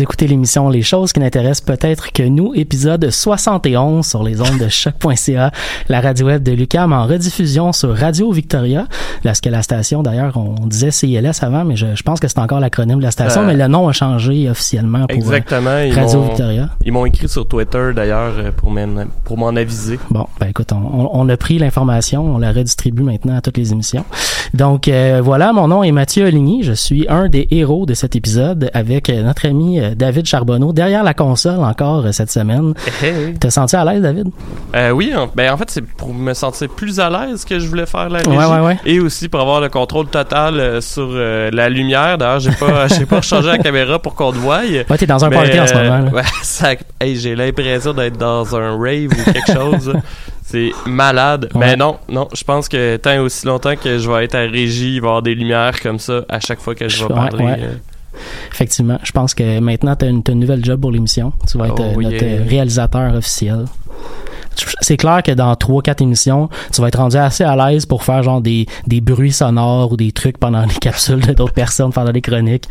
Vous écoutez l'émission Les choses qui n'intéressent peut-être que nous, épisode 71 sur les ondes de choc.ca, la radio web de Lucam en rediffusion sur Radio Victoria. Là, ce que la station, d'ailleurs, on disait CILS avant, mais je, je pense que c'est encore l'acronyme de la station, Euh, mais le nom a changé officiellement pour euh, Exactement. Radio Victoria. Ils m'ont écrit sur Twitter d'ailleurs euh, pour m'en pour m'en aviser. Bon, ben écoute, on, a pris l'information, on la redistribue maintenant à toutes les émissions. Donc euh, voilà, mon nom est Mathieu Oligny, je suis un des héros de cet épisode avec notre ami euh, David Charbonneau derrière la console encore euh, cette semaine. T'as senti à l'aise, David? Euh, oui, en, ben en fait c'est pour me sentir plus à l'aise que je voulais faire la régie Ouais, ouais, ouais. et aussi pour avoir le contrôle total euh, sur la lumière. D'ailleurs, j'ai pas j'ai pas changé la caméra pour qu'on te voie. Ouais, t'es dans un Mais, party en ce moment, là. ouais, ça- hey, j'ai l'impression d'être dans un rave ou quelque chose. C'est malade. Ouais. Mais non, non, je pense que tant et aussi longtemps que je vais être à régie, il va y avoir des lumières comme ça à chaque fois que je vais Ouais, parler. ouais. Effectivement, je pense que maintenant une, t'as une nouvelle job pour l'émission. Tu vas être Oh, euh, notre yeah. réalisateur officiel. C'est clair que dans trois quatre émissions, tu vas être rendu assez à l'aise pour faire genre des, des bruits sonores ou des trucs pendant les capsules de d'autres personnes pendant les chroniques.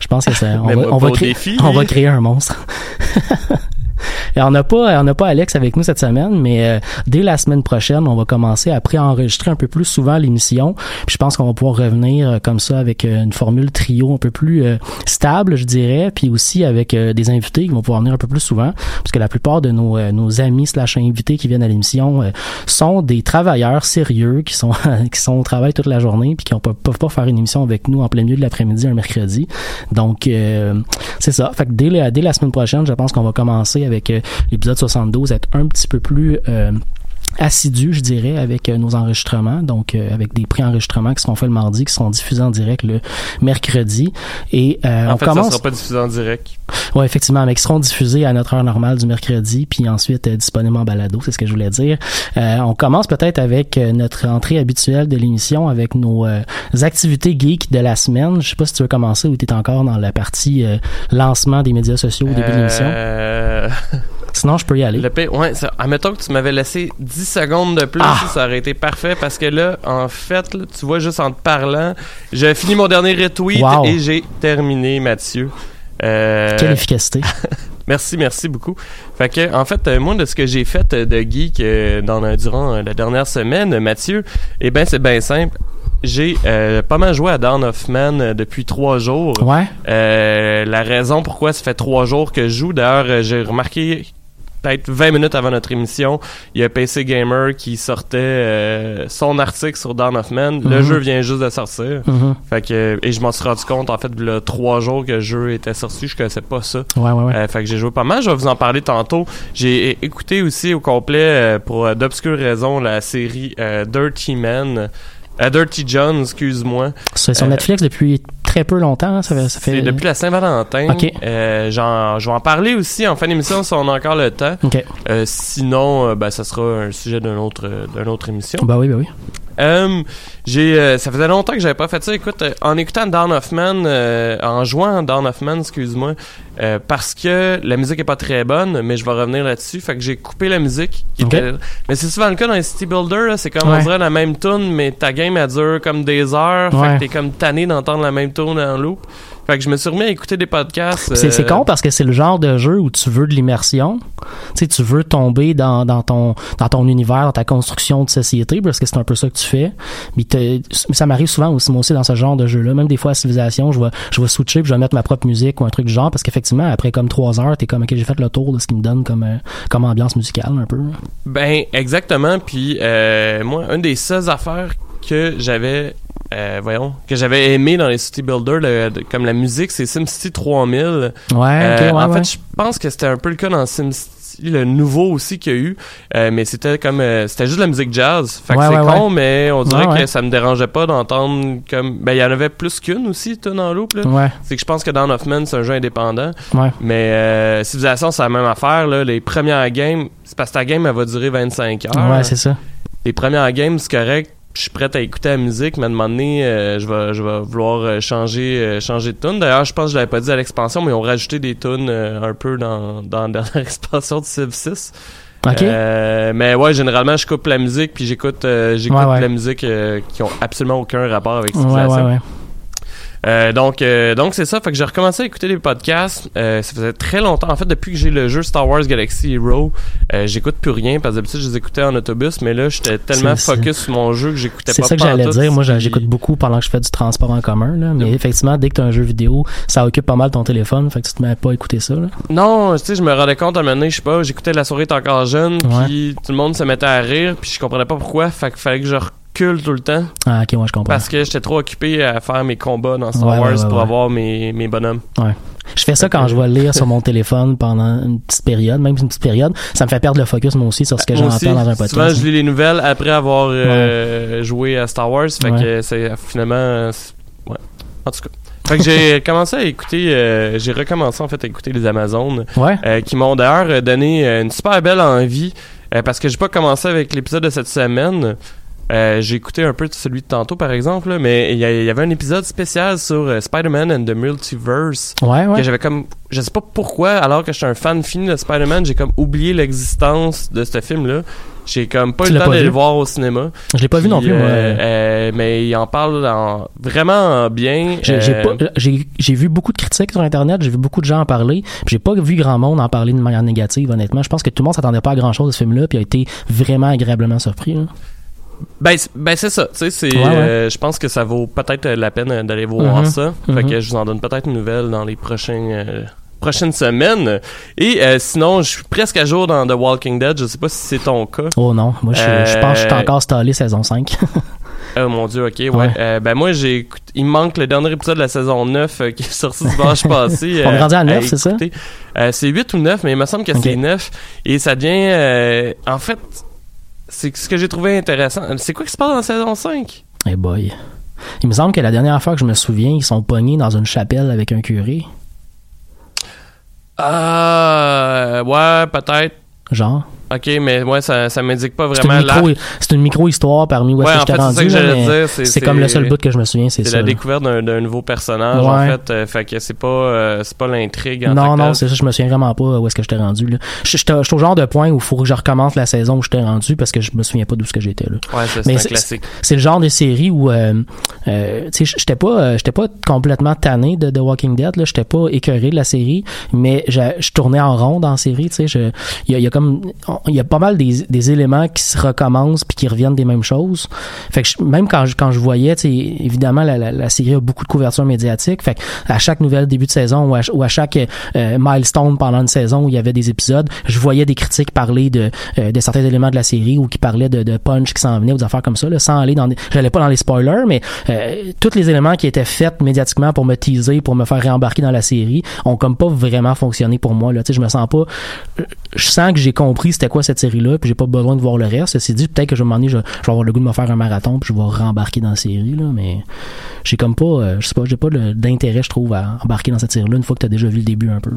Je pense que ça, on va, on pas va au créer, défi. on va créer un monstre. Et on n'a pas, on n'a pas Alex avec nous cette semaine, mais euh, dès la semaine prochaine, on va commencer à pré-enregistrer un peu plus souvent l'émission. Puis je pense qu'on va pouvoir revenir euh, comme ça avec euh, une formule trio un peu plus euh, stable, je dirais, puis aussi avec euh, des invités qui vont pouvoir venir un peu plus souvent, parce que la plupart de nos, euh, nos amis slash invités qui viennent à l'émission sont des travailleurs sérieux qui sont qui sont au travail toute la journée puis qui ne peuvent pas faire une émission avec nous en plein milieu de l'après-midi un mercredi. Donc c'est ça. Fait que dès la, dès la semaine prochaine, je pense qu'on va commencer euh, l'épisode 72 être un petit peu plus euh, assidu, je dirais, avec euh, nos enregistrements, donc euh, avec des pré-enregistrements qui seront faits le mardi, qui seront diffusés en direct le mercredi. Et euh, En on fait, commence. ça sera pas diffusé en direct. Ouais, effectivement, mais qui seront diffusés à notre heure normale du mercredi, puis ensuite euh, disponibles en balado, c'est ce que je voulais dire. Euh, on commence peut-être avec euh, notre entrée habituelle de l'émission, avec nos euh, activités geeks de la semaine. Je sais pas si tu veux commencer ou tu es encore dans la partie euh, lancement des médias sociaux au début de l'émission. Sinon, je peux y aller. Le pire, ouais, ça, admettons que tu m'avais laissé 10 secondes de plus, Ah! ça aurait été parfait parce que là, en fait, là, tu vois, juste en te parlant, j'ai fini mon dernier retweet Wow. et j'ai terminé, Mathieu. Euh, Quelle efficacité. Merci, merci beaucoup. Fait que, en fait, euh, moi, de ce que j'ai fait euh, de geek euh, dans, durant euh, la dernière semaine, Mathieu, eh ben, c'est bien simple. J'ai euh, pas mal joué à Dawn of Man depuis trois jours. Ouais. Euh, la raison pourquoi ça fait trois jours que je joue, d'ailleurs, j'ai remarqué peut-être 20 minutes avant notre émission, il y a PC Gamer qui sortait euh, son article sur Dawn of Man. Le Mhm. jeu vient juste de sortir. Mhm. Fait que, et je m'en suis rendu compte, en fait, le trois jours que le jeu était sorti, je connaissais pas ça. Ouais, ouais, ouais. Euh, fait que j'ai joué pas mal. Je vais vous en parler tantôt. J'ai écouté aussi au complet, euh, pour euh, d'obscures raisons, la série Dirty Man. Euh, Dirty John, excuse-moi. C'est sur euh, Netflix depuis très peu longtemps. hein, Ça fait, ça fait... C'est depuis la Saint-Valentin. Euh, je vais en parler aussi en fin d'émission si on a encore le temps. Euh, sinon, euh, ben, ça sera un sujet d'une autre, d'une autre émission. Bah oui, bah oui. Euh, j'ai, euh, ça faisait longtemps que j'avais pas fait ça. Écoute, euh, en écoutant Down of Man, euh, en jouant Down of Man, excuse-moi, euh, parce que la musique est pas très bonne, mais je vais revenir là-dessus. Fait que j'ai coupé la musique. qui Ok. était- Mais c'est souvent le cas dans les City Builder, là, c'est comme on dirait la même tune, mais ta game elle dure comme des heures. Fait que t'es comme tanné d'entendre la même tune en loop. Fait que je me suis remis à écouter des podcasts. Puis C'est euh, con parce que c'est le genre de jeu où tu veux de l'immersion. Tu sais, tu veux tomber dans, dans ton dans ton univers, dans ta construction de société, parce que c'est un peu ça que tu fais. Mais te- ça m'arrive souvent aussi, moi aussi, dans ce genre de jeu-là. Même des fois à Civilisation, je vais, je vais switcher puis je vais mettre ma propre musique ou un truc du genre, parce qu'effectivement, après comme trois heures, t'es comme, ok, j'ai fait le tour de ce qui me donne comme, euh, comme ambiance musicale, un peu. Ben, exactement. Puis, euh, moi, une des seules affaires que j'avais, euh, voyons, que j'avais aimé dans les City Builder, le- de- comme la musique, c'est SimCity 3000. Ouais, Euh, ouais, en ouais. fait, je pense que c'était un peu le cas dans SimCity, le nouveau aussi qu'il y a eu. Euh, mais c'était comme, euh, c'était juste de la musique jazz. Fait que Ouais, c'est con, mais on dirait que ça me dérangeait pas d'entendre comme, ben, il y en avait plus qu'une aussi, tout dans loop, là. Ouais, C'est que je pense que Dawn of Man, c'est un jeu indépendant. ouais. Mais euh, Civilization, c'est la même affaire. Là. Les premières games, c'est parce que ta game, elle va durer 25 heures. Ouais, c'est ça. les premières games, c'est correct. Je suis prêt à écouter la musique, mais à un moment donné, euh, je, vais, je vais vouloir euh, changer, euh, changer de tune. D'ailleurs, je pense que je l'avais pas dit à l'expansion, mais ils ont rajouté des tunes euh, un peu dans, dans la dernière expansion de Civ 6. Ok. Euh, mais ouais, généralement, je coupe la musique, puis j'écoute j'écoute Ouais, ouais. la musique qui ont absolument aucun rapport avec ouais, Civilization. ouais, ouais. Euh, donc, euh, donc c'est ça. Fait que j'ai recommencé à écouter des podcasts. Euh, ça faisait très longtemps. En fait, depuis que j'ai le jeu Star Wars Galaxy Hero, euh, j'écoute plus rien parce que d'habitude je les écoutais en autobus, mais là j'étais tellement C'est- focus sur mon jeu que j'écoutais C'est pas. ça que j'allais dire. Moi, j'écoute beaucoup pendant que je fais du transport en commun. Là. Mais Yep. effectivement, dès que tu as un jeu vidéo, ça occupe pas mal ton téléphone. Fait que tu te mets pas à écouter ça. Là. Non, tu sais, je me rendais compte à un moment donné, je sais pas, j'écoutais La souris est encore jeune, puis tout le monde se mettait à rire, puis je comprenais pas pourquoi. Fait qu'il fallait que je tout le temps Ah, ok, moi, je comprends. parce que j'étais trop occupé à faire mes combats dans Star Ouais, ouais, Wars ouais, pour ouais. avoir mes, mes bonhommes. Je fais ça quand je vais lire sur mon téléphone pendant une petite période, même une petite période. Ça me fait perdre le focus, moi aussi, sur ce que j'entends dans un podcast. Souvent, je lis les nouvelles après avoir euh, joué à Star Wars. Fait Ouais. que c'est finalement. Ouais. En tout cas. Fait que j'ai commencé à écouter. euh, j'ai recommencé en fait à écouter les Amazones. Ouais. euh, qui m'ont d'ailleurs donné une super belle envie. euh, parce que j'ai pas commencé avec l'épisode de cette semaine. Euh, j'ai écouté un peu de celui de tantôt, par exemple, là, mais il y, avait un épisode spécial sur euh, Spider-Man and the Multiverse Ouais, ouais. que j'avais comme je sais pas pourquoi alors que j'étais un fan fini de Spider-Man j'ai comme oublié l'existence de ce film là j'ai comme pas Tu eu le temps vu? le voir au cinéma Je l'ai pas vu non plus, moi. euh, euh, mais il en parle en- vraiment bien J'ai Euh, vu beaucoup de critiques sur internet, j'ai vu beaucoup de gens en parler, j'ai pas vu grand monde en parler de manière négative honnêtement. Je pense que tout le monde s'attendait pas à grand chose de ce film-là, puis a été vraiment agréablement surpris. Ben, c'est- ben c'est ça tu sais Ouais, ouais. euh, je pense que ça vaut peut-être la peine euh, d'aller voir Mhm. ça fait Mhm. que je vous en donne peut-être une nouvelle dans les prochains euh, prochaines semaines et euh, sinon je suis presque à jour dans The Walking Dead je sais pas si c'est ton cas Oh non, moi je, je pense que je suis Euh, encore stallé saison 5. Oh mon dieu, ok, ouais. Ouais. Euh, ben moi, j'ai il me manque le dernier épisode de la saison 9 euh, qui est sorti dimanche passé. On euh, est rendu à 9, c'est ça? Euh, c'est 8 ou 9, mais il me semble que c'est 9. Et ça devient... euh, en fait, c'est ce que j'ai trouvé intéressant. C'est quoi qui se passe dans saison 5? Eh boy. Il me semble que la dernière fois que je me souviens, ils sont pognés dans une chapelle avec un curé. Ah, ouais, peut-être. Genre? Ok, mais ouais, ça, ça m'indique pas C'est vraiment micro, la... c'est une micro-histoire parmi où est-ce que je t'ai c'est c'est- C'est comme le seul c'est- bout que je me souviens, c'est C'est ça. la là. découverte d'un, d'un nouveau personnage, en fait. euh, fait que c'est pas, euh, c'est pas l'intrigue en Non, non, c'est ça, je me souviens vraiment pas où est-ce que je t'ai rendu. Là. Je, suis au genre de point où il faut que je recommence la saison où je t'ai rendu parce que je me souviens pas d'où ce que j'étais là. Ouais, c'est un c'est- classique. C'est le genre de série où, euh, euh, tu sais, j'étais pas, euh, j'étais pas complètement tanné de The Walking Dead. Là, j'étais pas écœuré de la série, mais je, je tournais en rond dans la série. Tu sais, je- il y a, il y a comme, il y a pas mal des, des éléments qui se recommencent puis qui reviennent des mêmes choses. Fait que je- même quand je, quand je voyais, évidemment la, la, la série a beaucoup de couverture médiatique. Fait que à chaque nouvelle début de saison ou à, ou à chaque euh, milestone pendant une saison où il y avait des épisodes, je voyais des critiques parler de, euh, de certains éléments de la série ou qui parlaient de, de punch qui s'en venait ou des affaires comme ça, là, sans aller dans des, j'allais pas dans les spoilers, mais euh, tous les éléments qui étaient faits médiatiquement pour me teaser, pour me faire réembarquer dans la série, ont comme pas vraiment fonctionné pour moi. Là, tu sais, je me sens pas, je sens que j'ai compris c'était quoi cette série-là, puis j'ai pas besoin de voir le reste. Ceci dit, peut-être que je vais je, vais avoir le goût de me faire un marathon, puis je vais rembarquer dans la série, là, mais j'ai comme pas, euh, je sais pas, j'ai pas d'intérêt, je trouve, à embarquer dans cette série-là une fois que t'as déjà vu le début un peu.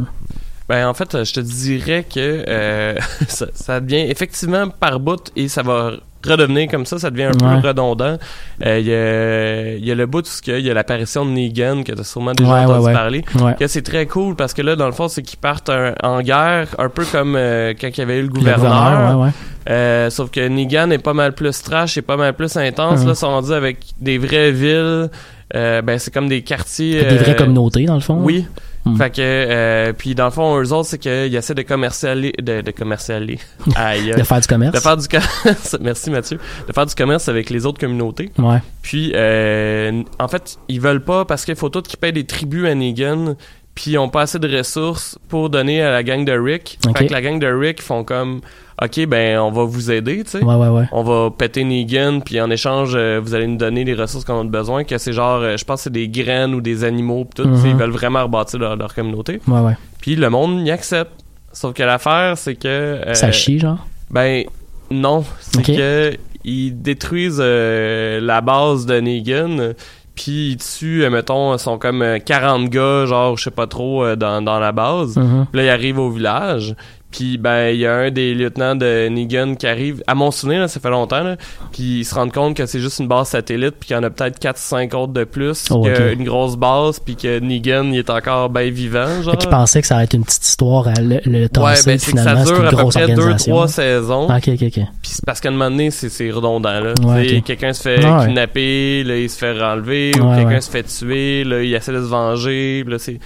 Ben, en fait, euh, je te dirais que euh, ça, ça devient effectivement par bout et ça va redevenir comme ça, ça devient un Ouais. peu redondant. Euh, Il y, y a le bout où il y a l'apparition de Negan que tu as sûrement déjà Ouais, entendu ouais. parler. Ouais. Que c'est très cool parce que là, dans le fond, c'est qu'ils partent un- en guerre, un peu comme euh, quand il y avait eu le Le gouverneur. ouais, ouais. Euh, sauf que Negan est pas mal plus trash et pas mal plus intense. Mhm. Là, ils sont rendus avec des vraies villes. Euh, ben, c'est comme des quartiers. Des vraies euh, communautés, dans le fond. Oui. Mhm. Fait que, euh, puis dans le fond, eux autres, c'est qu'ils essaient de commercialiser, de, de commercialiser, aïe, De faire du commerce. de faire du commerce, merci Mathieu, de faire du commerce avec les autres communautés. Ouais. Puis, euh, en fait, ils veulent pas parce qu'il faut tout qu'ils payent des tribus à Negan, puis ils ont pas assez de ressources pour donner à la gang de Rick. Ok. Fait que la gang de Rick font comme, ok, ben on va vous aider, tu sais. Ouais, ouais, ouais. On va péter Negan, puis en échange, euh, vous allez nous donner les ressources qu'on a besoin, que c'est genre, euh, je pense que c'est des graines ou des animaux, pis tout, Mhm. ils veulent vraiment rebâtir leur, leur communauté. Ouais, ouais. Puis le monde y accepte. Sauf que l'affaire, c'est que... euh, Ça chie, genre? Ben, non. C'est Ok. que ils détruisent la base de Negan, puis ils tuent, mettons, sont comme euh, 40 gars, genre, je sais pas trop, dans, dans la base. Puis là, ils arrivent au village. Puis ben, il y a un des lieutenants de Negan qui arrive, à mon souvenir, là, ça fait longtemps, là, puis ils se rendent compte que c'est juste une base satellite, puis qu'il y en a peut-être 4-5 autres de plus, Oh, ok. une grosse base, puis que Negan, il est encore bien vivant, genre. Fait qu'ils pensaient que ça allait être une petite histoire à le, le Ouais, ben que ça finalement, c'est dure à peu près organisation. 2-3 saisons. Ah, ok, ok, ok. Puis c'est parce qu'à un moment donné, c'est, redondant. Là. Ouais. Quelqu'un se fait Ah ouais. kidnapper, là, il se fait renlever, ou quelqu'un se fait tuer, là, il essaie de se venger. puis Là, c'est,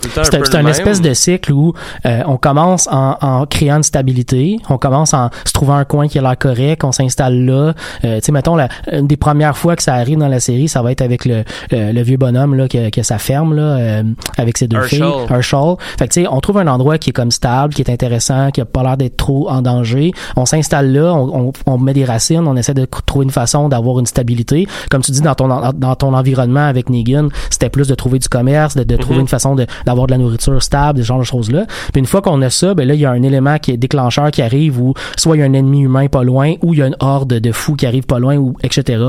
c'est un un, espèce de cycle où euh, on commence en, en créant une stabilité, on commence en se trouvant un coin qui a l'air correct, on s'installe là. Euh, tu sais, mettons, la, une des premières fois que ça arrive dans la série, ça va être avec le, le, le vieux bonhomme là, qui a, qui a sa ferme là, euh, avec ses deux Herschel. filles. Herschel. Fait que tu sais, on trouve un endroit qui est comme stable, qui est intéressant, qui a pas l'air d'être trop en danger. On s'installe là, on, on, on met des racines, on essaie de trouver une façon d'avoir une stabilité. Comme tu dis dans ton dans ton environnement avec Negan, c'était plus de trouver du commerce, de, de trouver une façon de d'avoir de la nourriture stable, ce genre de choses là. Puis une fois qu'on a ça, ben là il y a un élément qui est déclencheur qui arrive où soit il y a un ennemi humain pas loin, ou il y a une horde de fous qui arrive pas loin, ou etc.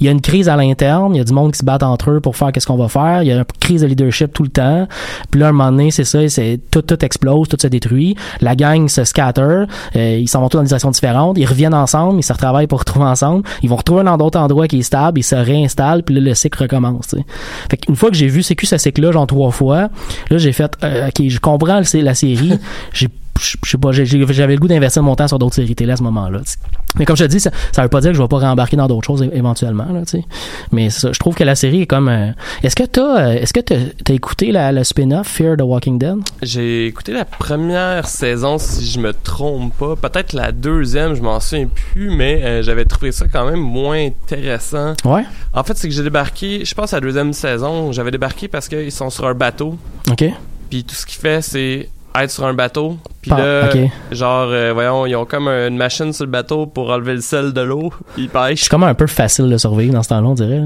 Il y a une crise à l'interne, il y a du monde qui se bat entre eux pour faire qu'est-ce qu'on va faire. Il y a une crise de leadership tout le temps. Puis là un moment donné c'est ça, c'est tout tout explose, tout se détruit. La gang se scatter, euh, ils s'en vont tous dans des directions différentes, ils reviennent ensemble, ils se retravaillent pour retrouver ensemble, ils vont retrouver un autre endroit qui est stable, ils se réinstallent, puis là le cycle recommence. tu sais. Fait qu'une fois que j'ai vu CQ ce cycle-là, genre trois fois, là j'ai fait euh, ok, je comprends la série, j'ai je sais pas, j'avais le goût d'investir mon temps sur d'autres séries télé à ce moment-là. Mais comme je te dis, ça, ça veut pas dire que je vais pas rembarquer dans d'autres choses éventuellement. Là, tu sais. Mais ça, je trouve que la série est comme. euh, est-ce que t'as, euh, est-ce que t'as, t'as écouté la, le spin-off Fear the Walking Dead? J'ai écouté la première saison, si je me trompe pas. Peut-être la deuxième, je m'en souviens plus, mais euh, j'avais trouvé ça quand même moins intéressant. Ouais. En fait, c'est que j'ai débarqué, je pense à la deuxième saison, j'avais débarqué parce qu'ils sont sur un bateau, Ok. puis tout ce qu'il fait, c'est être sur un bateau, puis là, genre, euh, voyons, ils ont comme une machine sur le bateau pour enlever le sel de l'eau, puis ils pêchent. C'est comme un peu facile de survivre dans ce temps-là, on dirait.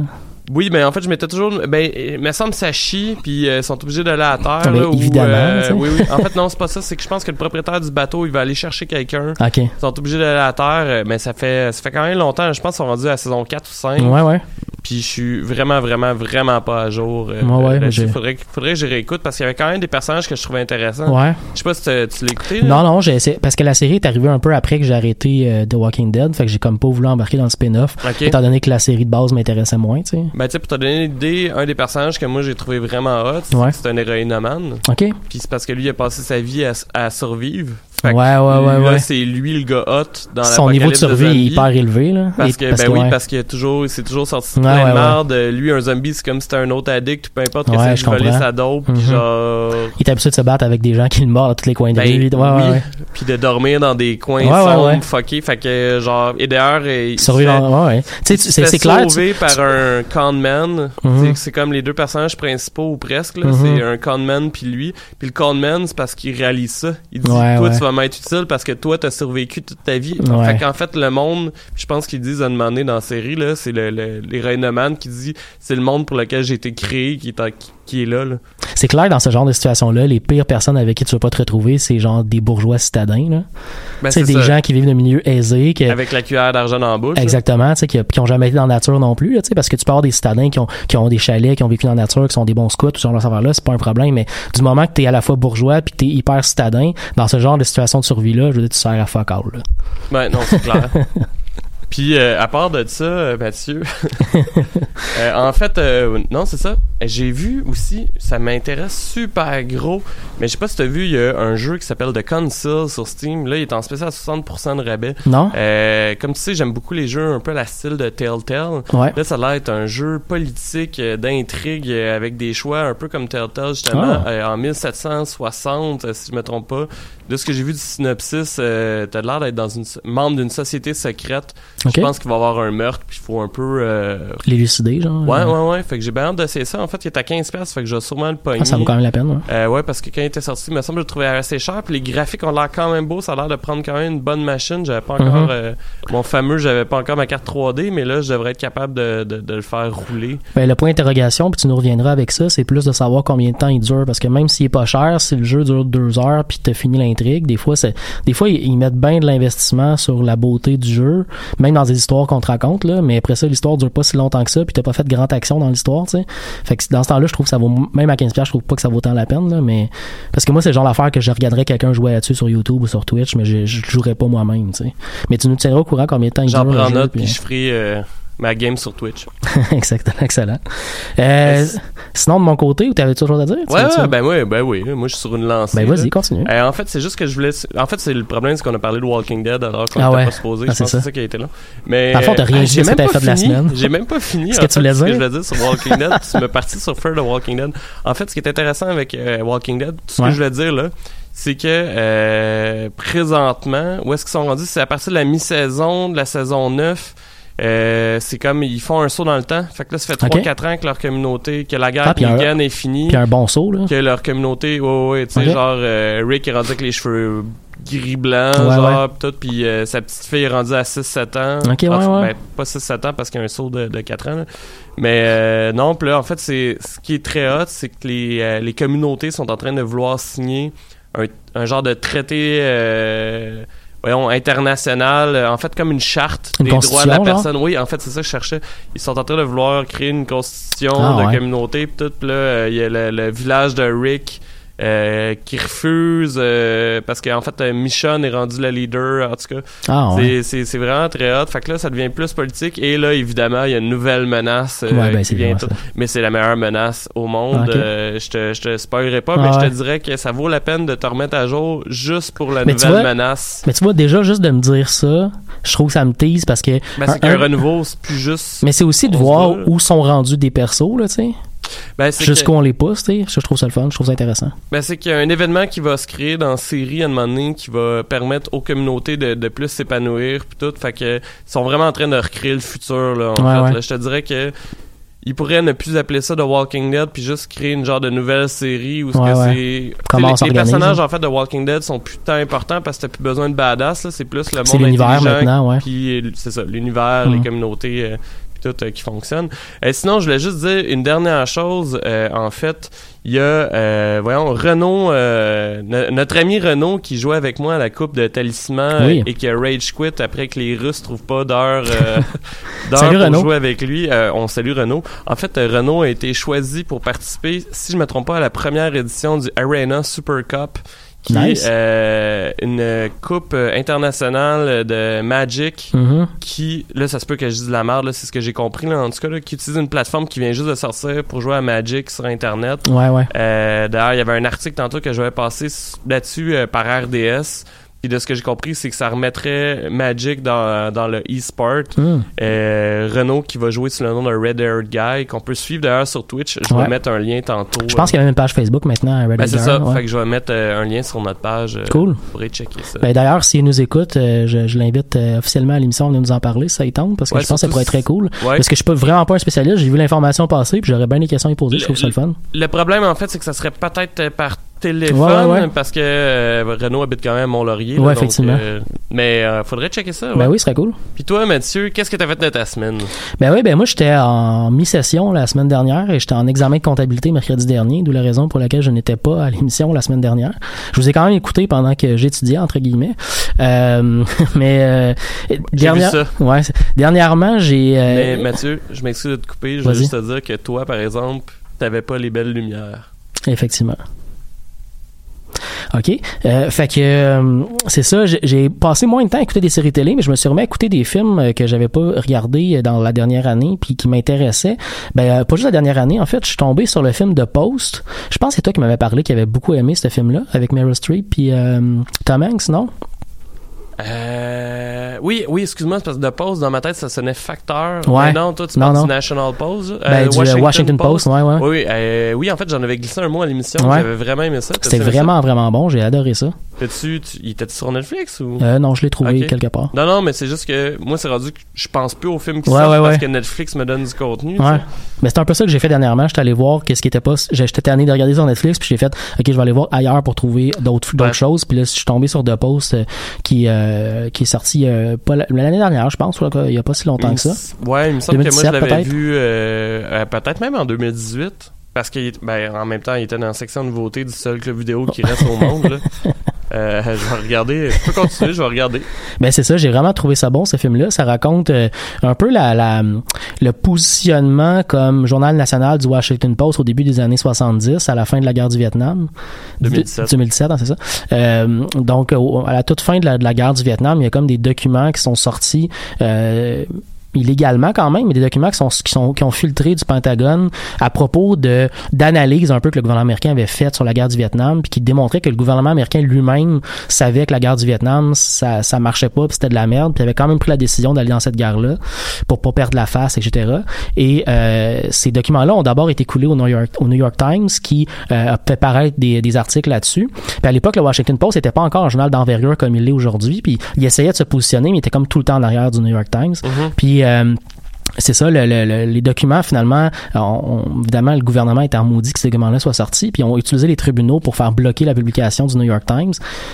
Oui, mais en fait, je m'étais toujours. Ben, il me semble que ça chie, puis euh, ils sont obligés d'aller à terre. Là, ou, évidemment, euh, oui, oui. En fait, non, c'est pas ça. C'est que je pense que le propriétaire du bateau, il va aller chercher quelqu'un. Ok. Ils sont obligés d'aller à terre, mais ça fait, ça fait quand même longtemps. Je pense qu'ils sont rendus à la saison 4 ou 5. Ouais, ouais. Puis je suis vraiment, vraiment, vraiment pas à jour. euh, Ouais, ouais, j'ai- faudrait, que- faudrait que je réécoute parce qu'il y avait quand même des personnages que je trouvais intéressants. Ouais. Je sais pas si tu tu l'as écouté. là. Non, non, j'ai essayé, parce que la série est arrivée un peu après que j'ai arrêté euh, The Walking Dead, fait que j'ai comme pas voulu embarquer dans le spin-off, Ok. étant donné que la série de base m'intéressait moins, tu sais. Ben, tu sais, pour te donner une idée, un des personnages que moi j'ai trouvé vraiment hot, c'est Ouais. que c'est un héroïnomane. Ok. Puis c'est parce que lui, il a passé sa vie à, à survivre. Fait que Ouais, ouais, ouais, là, ouais. c'est lui le gars hot dans Son niveau de survie est hyper élevé, là. Parce que, ben oui, ouais. parce qu'il toujours, c'est toujours sorti Ouais, ouais, de ouais. merde. Lui, un zombie, c'est comme si c'était un autre addict, peu importe que Ouais, c'est je voler sa dope, Mhm. genre, Il est habitué de se battre avec des gens qui le mordent à tous les coins de Ben, rue. Ouais. puis de dormir dans des coins sombres, fuckés. Fait que, genre, et d'ailleurs, il se Survivant, ouais. Tu sais, il c'est tu- sauvé par un conman. Sais, C'est comme les deux personnages principaux ou presque. là. Mhm. C'est un conman puis lui. Puis le conman, c'est parce qu'il réalise ça. Il dit toi tu vas m'être utile parce que toi t'as survécu toute ta vie. Fait qu'en fait le monde, je pense qu'ils disent à donné dans la série là, c'est le, le qui dit c'est le monde pour lequel j'ai été créé qui est en- qui, qui est là. là. C'est clair, dans ce genre de situation-là, les pires personnes avec qui tu veux pas te retrouver, c'est genre des bourgeois citadins. Ben, Tu c'est des ça. gens qui vivent de milieux aisés, que, avec la cuillère d'argent dans la bouche. Exactement, tu sais, qui, qui ont jamais été dans la nature non plus, là, tu sais, parce que tu avoir des citadins qui ont, qui ont des chalets, qui ont vécu dans la nature, qui sont des bons scouts, tout ce genre là c'est pas un problème, mais du moment que t'es à la fois bourgeois puis que t'es hyper citadin, dans ce genre de situation de survie-là, je veux dire, tu sers à fuck all, là. Ben non, c'est clair. Puis euh, à part de ça, euh, Mathieu, euh, en fait, euh, non, c'est ça. J'ai vu aussi, ça m'intéresse super gros, mais je sais pas si t'as vu, il y a un jeu qui s'appelle The Council sur Steam. Là, il est en spécial à 60% de rabais. Non? Euh, comme tu sais, j'aime beaucoup les jeux un peu à la style de Telltale. Ouais. Là, ça a l'air d'être un jeu politique euh, d'intrigue avec des choix un peu comme Telltale, justement, Ah. euh, en 1760, euh, si je me trompe pas. De ce que j'ai vu du synopsis, euh, t'as l'air d'être dans une membre d'une société secrète. Ok. Je pense qu'il va y avoir un meurtre, puis il faut un peu... euh, L'élucider, genre. Ouais, euh, ouais, ouais. Fait que j'ai bien hâte d'essayer ça. En fait, il est à 15$, piastres, fait que je vais sûrement le pogner. ah, ça vaut quand même la peine, ouais. Euh, ouais, parce que quand il était sorti, il me semble que je le trouvais assez cher. Puis les graphiques ont l'air quand même beaux. Ça a l'air de prendre quand même une bonne machine. J'avais pas encore Mhm. euh, mon fameux, j'avais pas encore ma carte 3D, mais là, je devrais être capable de, de, de le faire rouler. Ben, le point d'interrogation, puis tu nous reviendras avec ça, c'est plus de savoir combien de temps il dure. Parce que même s'il est pas cher, si le jeu dure deux heures puis t'as fini l'intrigue, des fois, c'est, des fois, ils, ils mettent bien de l'investissement sur la beauté du jeu, même dans des histoires qu'on te raconte, là. Mais après ça, l'histoire dure pas si longtemps que ça puis t'as pas fait de grande action dans l'histoire, tu sais. Fait que dans ce temps-là, je trouve que ça vaut, même à 15$, je trouve pas que ça vaut tant la peine, là. Mais, parce que moi, c'est le genre d'affaire que je regarderais quelqu'un jouer là-dessus sur YouTube ou sur Twitch, mais je, je le jouerais pas moi-même, tu sais. Mais tu nous tiendras au courant combien de temps il. J'en prends note, puis- puis je ferai euh, ma game sur Twitch. Exactement, excellent. Euh, sinon, de mon côté, ou t'avais-tu autre chose à dire? Tu Ouais, ben oui, ben oui. Moi, je suis sur une lancée. Ben, vas-y, continue. Euh, en fait, c'est juste que je voulais. En fait, c'est le problème, c'est qu'on a parlé de Walking Dead alors qu'on Ah n'était ouais. pas supposé. Ah, je c'est pense que ça. c'est ça qui a été là. Mais. Le fond, t'as rien euh, dit de t'avais pas fait de la fini. semaine. J'ai même pas fini. Ce en que tu fait, voulais Ce que dire? je voulais dire sur Walking Dead. tu me parti sur Fear the Walking Dead. En fait, ce qui est intéressant avec euh, Walking Dead, tout ce Ouais. que je voulais dire là, c'est que euh, présentement, où est-ce qu'ils sont rendus? C'est à partir de la mi-saison, de la saison 9. Euh, c'est comme ils font un saut dans le temps. Fait que là, ça fait Ok. 3-4 ans que leur communauté, que la guerre Ah, est finie Puis un bon saut, là. que leur communauté, ouais, ouais, ouais, tu sais, genre, euh, Rick est rendu avec les cheveux gris blancs, Ouais, genre, pis tout, puis euh, sa petite fille est rendue à 6-7 ans. Ok, ouais, Enfin, ouais. ben, pas 6-7 ans parce qu'il y a un saut de, de 4 ans, là. Mais euh, non, puis là, en fait, c'est ce qui est très hot, c'est que les, euh, les communautés sont en train de vouloir signer un, un genre de traité... Voyons, international, euh, en fait comme une charte Une des droits de la genre? personne. Oui, en fait, c'est ça que je cherchais. Ils sont en train de vouloir créer une constitution Ah, de ouais. communauté, pis tout. Là, euh, il y a le, le village de Rick euh, qui refuse euh, parce qu'en fait, euh, Michonne est rendu le leader. En tout cas, Ah, ouais. c'est- vraiment très hot. Fait que là, ça devient plus politique. Et là, évidemment, il y a une nouvelle menace euh, Ouais, ben, qui vient. tout. Mais c'est la meilleure menace au monde. Je te je te spoilerai pas, Ah, mais je ouais. te dirais que ça vaut la peine de te remettre à jour juste pour la Mais nouvelle vois, menace. Mais tu vois, déjà, juste de me dire ça, je trouve que ça me tease parce que. Ben, un- c'est qu'un un- renouveau, c'est plus juste. mais c'est aussi de voir où sont rendus des persos, là, tu sais. Ben, Jusqu'où que- on les pousse, tu sais. Je trouve ça le fun, je trouve ça intéressant. Ben, c'est qu'il y a un événement qui va se créer dans la série à un moment donné qui va permettre aux communautés de, de plus s'épanouir puis tout. Fait que ils sont vraiment en train de recréer le futur là. En Ouais, fait, ouais. là. je te dirais que ils pourraient ne plus appeler ça The Walking Dead puis juste créer une genre de nouvelle série où Ouais, ouais. c'est les, les personnages hein. en fait de Walking Dead sont plus tant importants parce que t'as plus besoin de badass c'est plus le monde l'univers maintenant, ouais. Euh, c'est ça, l'univers, Mhm. les communautés euh, tout euh, qui fonctionne. Et sinon, je voulais juste dire une dernière chose. Euh, en fait, il y a, euh, voyons, Renault, euh, no- notre ami Renault qui jouait avec moi à la Coupe de Talisman Oui. et qui a rage quit après que les Russes trouvent pas d'heure euh, pour Renaud. jouer avec lui. Euh, on salue Renault. En fait, euh, Renault a été choisi pour participer, si je me trompe pas, à la première édition du Arena Super Cup qui Nice. est euh, une coupe internationale de Magic Mhm. qui, là, ça se peut que je dise de la merde, là, c'est ce que j'ai compris, là, en tout cas, là, qui utilise une plateforme qui vient juste de sortir pour jouer à Magic sur Internet. Ouais, ouais. Euh, D'ailleurs, il y avait un article tantôt que je vais passer là-dessus euh, par RDS. Puis de ce que j'ai compris, c'est que ça remettrait Magic dans, dans le e-sport. Hmm. Euh, Renault qui va jouer sous le nom de Red Haired Guy, qu'on peut suivre d'ailleurs sur Twitch. Je vais Ouais. mettre un lien tantôt. Je pense qu'il y a même une page Facebook maintenant Reddit. Ben, c'est ça. ouais. Fait que je vais mettre euh, un lien sur notre page. euh, Cool. Vous pourrez checker ça. Ben, D'ailleurs, s'il nous écoute, euh, je, je l'invite euh, officiellement à l'émission venir nous en parler, ça y tente, parce que Ouais, je pense que ça pourrait être très cool. Parce que je suis pas vraiment pas un spécialiste, j'ai vu l'information passer, puis j'aurais bien des questions à y poser, je trouve ça le fun. Le problème, en fait, c'est que ça serait peut-être euh, par téléphone, Ouais, ouais, ouais. parce que euh, Renault habite quand même à Mont-Laurier. là, Ouais, donc, effectivement. euh, mais euh, faudrait checker ça. Ouais. Ben oui, ce serait cool. Puis toi, Mathieu, qu'est-ce que t'as fait de ta semaine? Ben oui, ben moi j'étais en mi-session la semaine dernière et j'étais en examen de comptabilité mercredi dernier, d'où la raison pour laquelle je n'étais pas à l'émission la semaine dernière. Je vous ai quand même écouté pendant que j'étudiais entre guillemets. Euh, mais euh, dernière- vu ça. ouais, dernièrement j'ai Mais Mathieu, je m'excuse de te couper. Je veux juste te dire que toi, par exemple, t'avais pas les belles lumières. Effectivement. OK? Euh, fait que euh, c'est ça, j'ai- passé moins de temps à écouter des séries télé, mais je me suis remis à écouter des films euh, que j'avais pas regardés dans la dernière année puis qui m'intéressaient. Ben euh, pas juste la dernière année, en fait, je suis tombé sur le film de Post. Je pense que c'est toi qui m'avais parlé qui avait beaucoup aimé ce film-là avec Meryl Streep puis euh, Tom Hanks, non? Euh, oui, oui, excuse-moi, c'est parce que de pause dans ma tête, ça sonnait facteur. Ouais. Mais non, toi, tu Non, parles non. du National Post. euh, Ben, du euh, Washington, Post, ouais ouais. Oui, euh, oui, en fait, j'en avais glissé un mot à l'émission. Ouais. J'avais vraiment aimé ça. C'était vraiment vraiment bon, j'ai adoré ça. T'as-tu- tu- il était sur Netflix ou? Euh, non, je l'ai trouvé quelque part. Non, non, mais c'est juste que moi, c'est rendu que je pense plus aux films qui Ouais, sortent ouais, parce ouais. que Netflix me donne du contenu. Ouais. Mais c'est un peu ça que j'ai fait dernièrement. J'étais allé voir qu'est-ce qui était pas. J'étais tanné de regarder sur Netflix, puis j'ai fait, ok, je vais aller voir ailleurs pour trouver d'autres choses. Puis là, je suis tombé sur The Post euh, qui euh, qui est sorti euh, pas la- l'année dernière, je pense, ou il y a pas si longtemps que ça. Ouais, il me semble que moi, je 2017 l'avais vu peut-être même en 2018. Parce qu'il ben, en même temps, il était dans la section nouveauté du seul club vidéo qui reste au monde. Là. Euh, je vais regarder. Je peux continuer, je vais regarder. Ben c'est ça, j'ai vraiment trouvé ça bon ce film-là. Ça raconte euh, un peu la, la le positionnement comme journal national du Washington Post au début des années 70, à la fin de la guerre du Vietnam. 2017. 2017, hein, c'est ça. Euh, donc au- à la toute fin de la, de la guerre du Vietnam, il y a comme des documents qui sont sortis. Illégalement quand même, mais des documents qui sont qui sont qui ont filtré du Pentagone à propos de d'analyses un peu que le gouvernement américain avait faites sur la guerre du Vietnam, puis qui démontraient que le gouvernement américain lui-même savait que la guerre du Vietnam ça ça marchait pas, puis c'était de la merde, puis avait quand même pris la décision d'aller dans cette guerre-là pour pas perdre la face, etc. Et euh, ces documents-là ont d'abord été coulés au New York au New York Times, qui euh, a fait paraître des, des articles là-dessus. Puis à l'époque, le Washington Post n'était pas encore un journal d'envergure comme il l'est aujourd'hui, puis il essayait de se positionner, mais il était comme tout le temps en arrière du New York Times. Puis euh, c'est ça, le- le- le- les documents, finalement, on- on- évidemment, le gouvernement était en maudit que ces documents-là soient sortis, puis ont utilisé les tribunaux pour faire bloquer la publication du New York Times.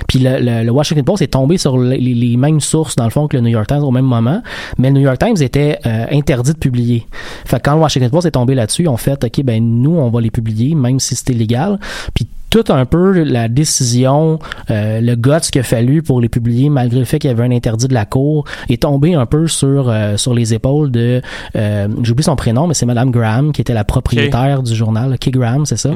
Puis le, Washington Post est tombé sur les, mêmes sources, dans le fond, que le New York Times au même moment, mais le New York Times était euh, interdit de publier. Fait que quand le Washington Post est tombé là-dessus, ont fait, OK, ben nous, on va les publier, même si c'était illégal. Puis tout un peu la décision, euh, le guts qu'il a fallu pour les publier, malgré le fait qu'il y avait un interdit de la cour, est tombé un peu sur euh, sur les épaules de, euh, j'oublie son prénom, mais c'est Madame Graham qui était la propriétaire du journal, Kay Graham, c'est ça,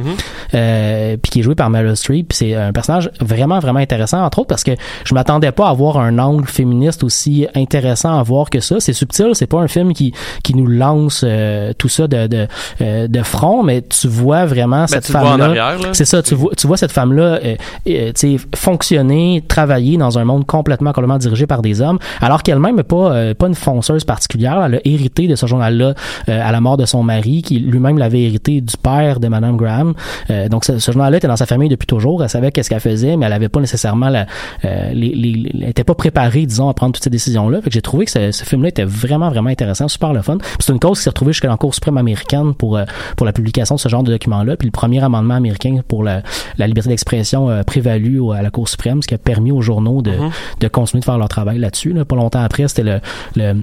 euh, puis qui est joué par Meryl Streep. C'est un personnage vraiment vraiment intéressant, entre autres parce que je m'attendais pas à voir un angle féministe aussi intéressant à voir que ça. C'est subtil, c'est pas un film qui qui nous lance euh, tout ça de de, euh, de front, mais tu vois vraiment cette Ben, en femme là. C'est ça, tu vois, tu vois cette femme-là euh, euh, fonctionner, travailler dans un monde complètement, complètement dirigé par des hommes, alors qu'elle-même n'est pas, euh, pas une fonceuse particulière. Elle a hérité de ce journal-là euh, à la mort de son mari, qui lui-même l'avait hérité du père de Madame Graham. Euh, donc, ce, ce journal-là était dans sa famille depuis toujours. Elle savait qu'est-ce qu'elle faisait, mais elle avait pas nécessairement la, les, les, elle était pas préparée, disons, à prendre toutes ces décisions-là. Fait que j'ai trouvé que ce, ce film-là était vraiment, vraiment intéressant, super le fun. C'est une cause qui s'est retrouvée jusqu'à la Cour suprême américaine pour, pour la publication de ce genre de documents-là. Puis le premier amendement américain pour la, la liberté d'expression euh, prévalu à la Cour suprême, ce qui a permis aux journaux de, de continuer de faire leur travail là-dessus. Là. Pas longtemps après, c'était le, le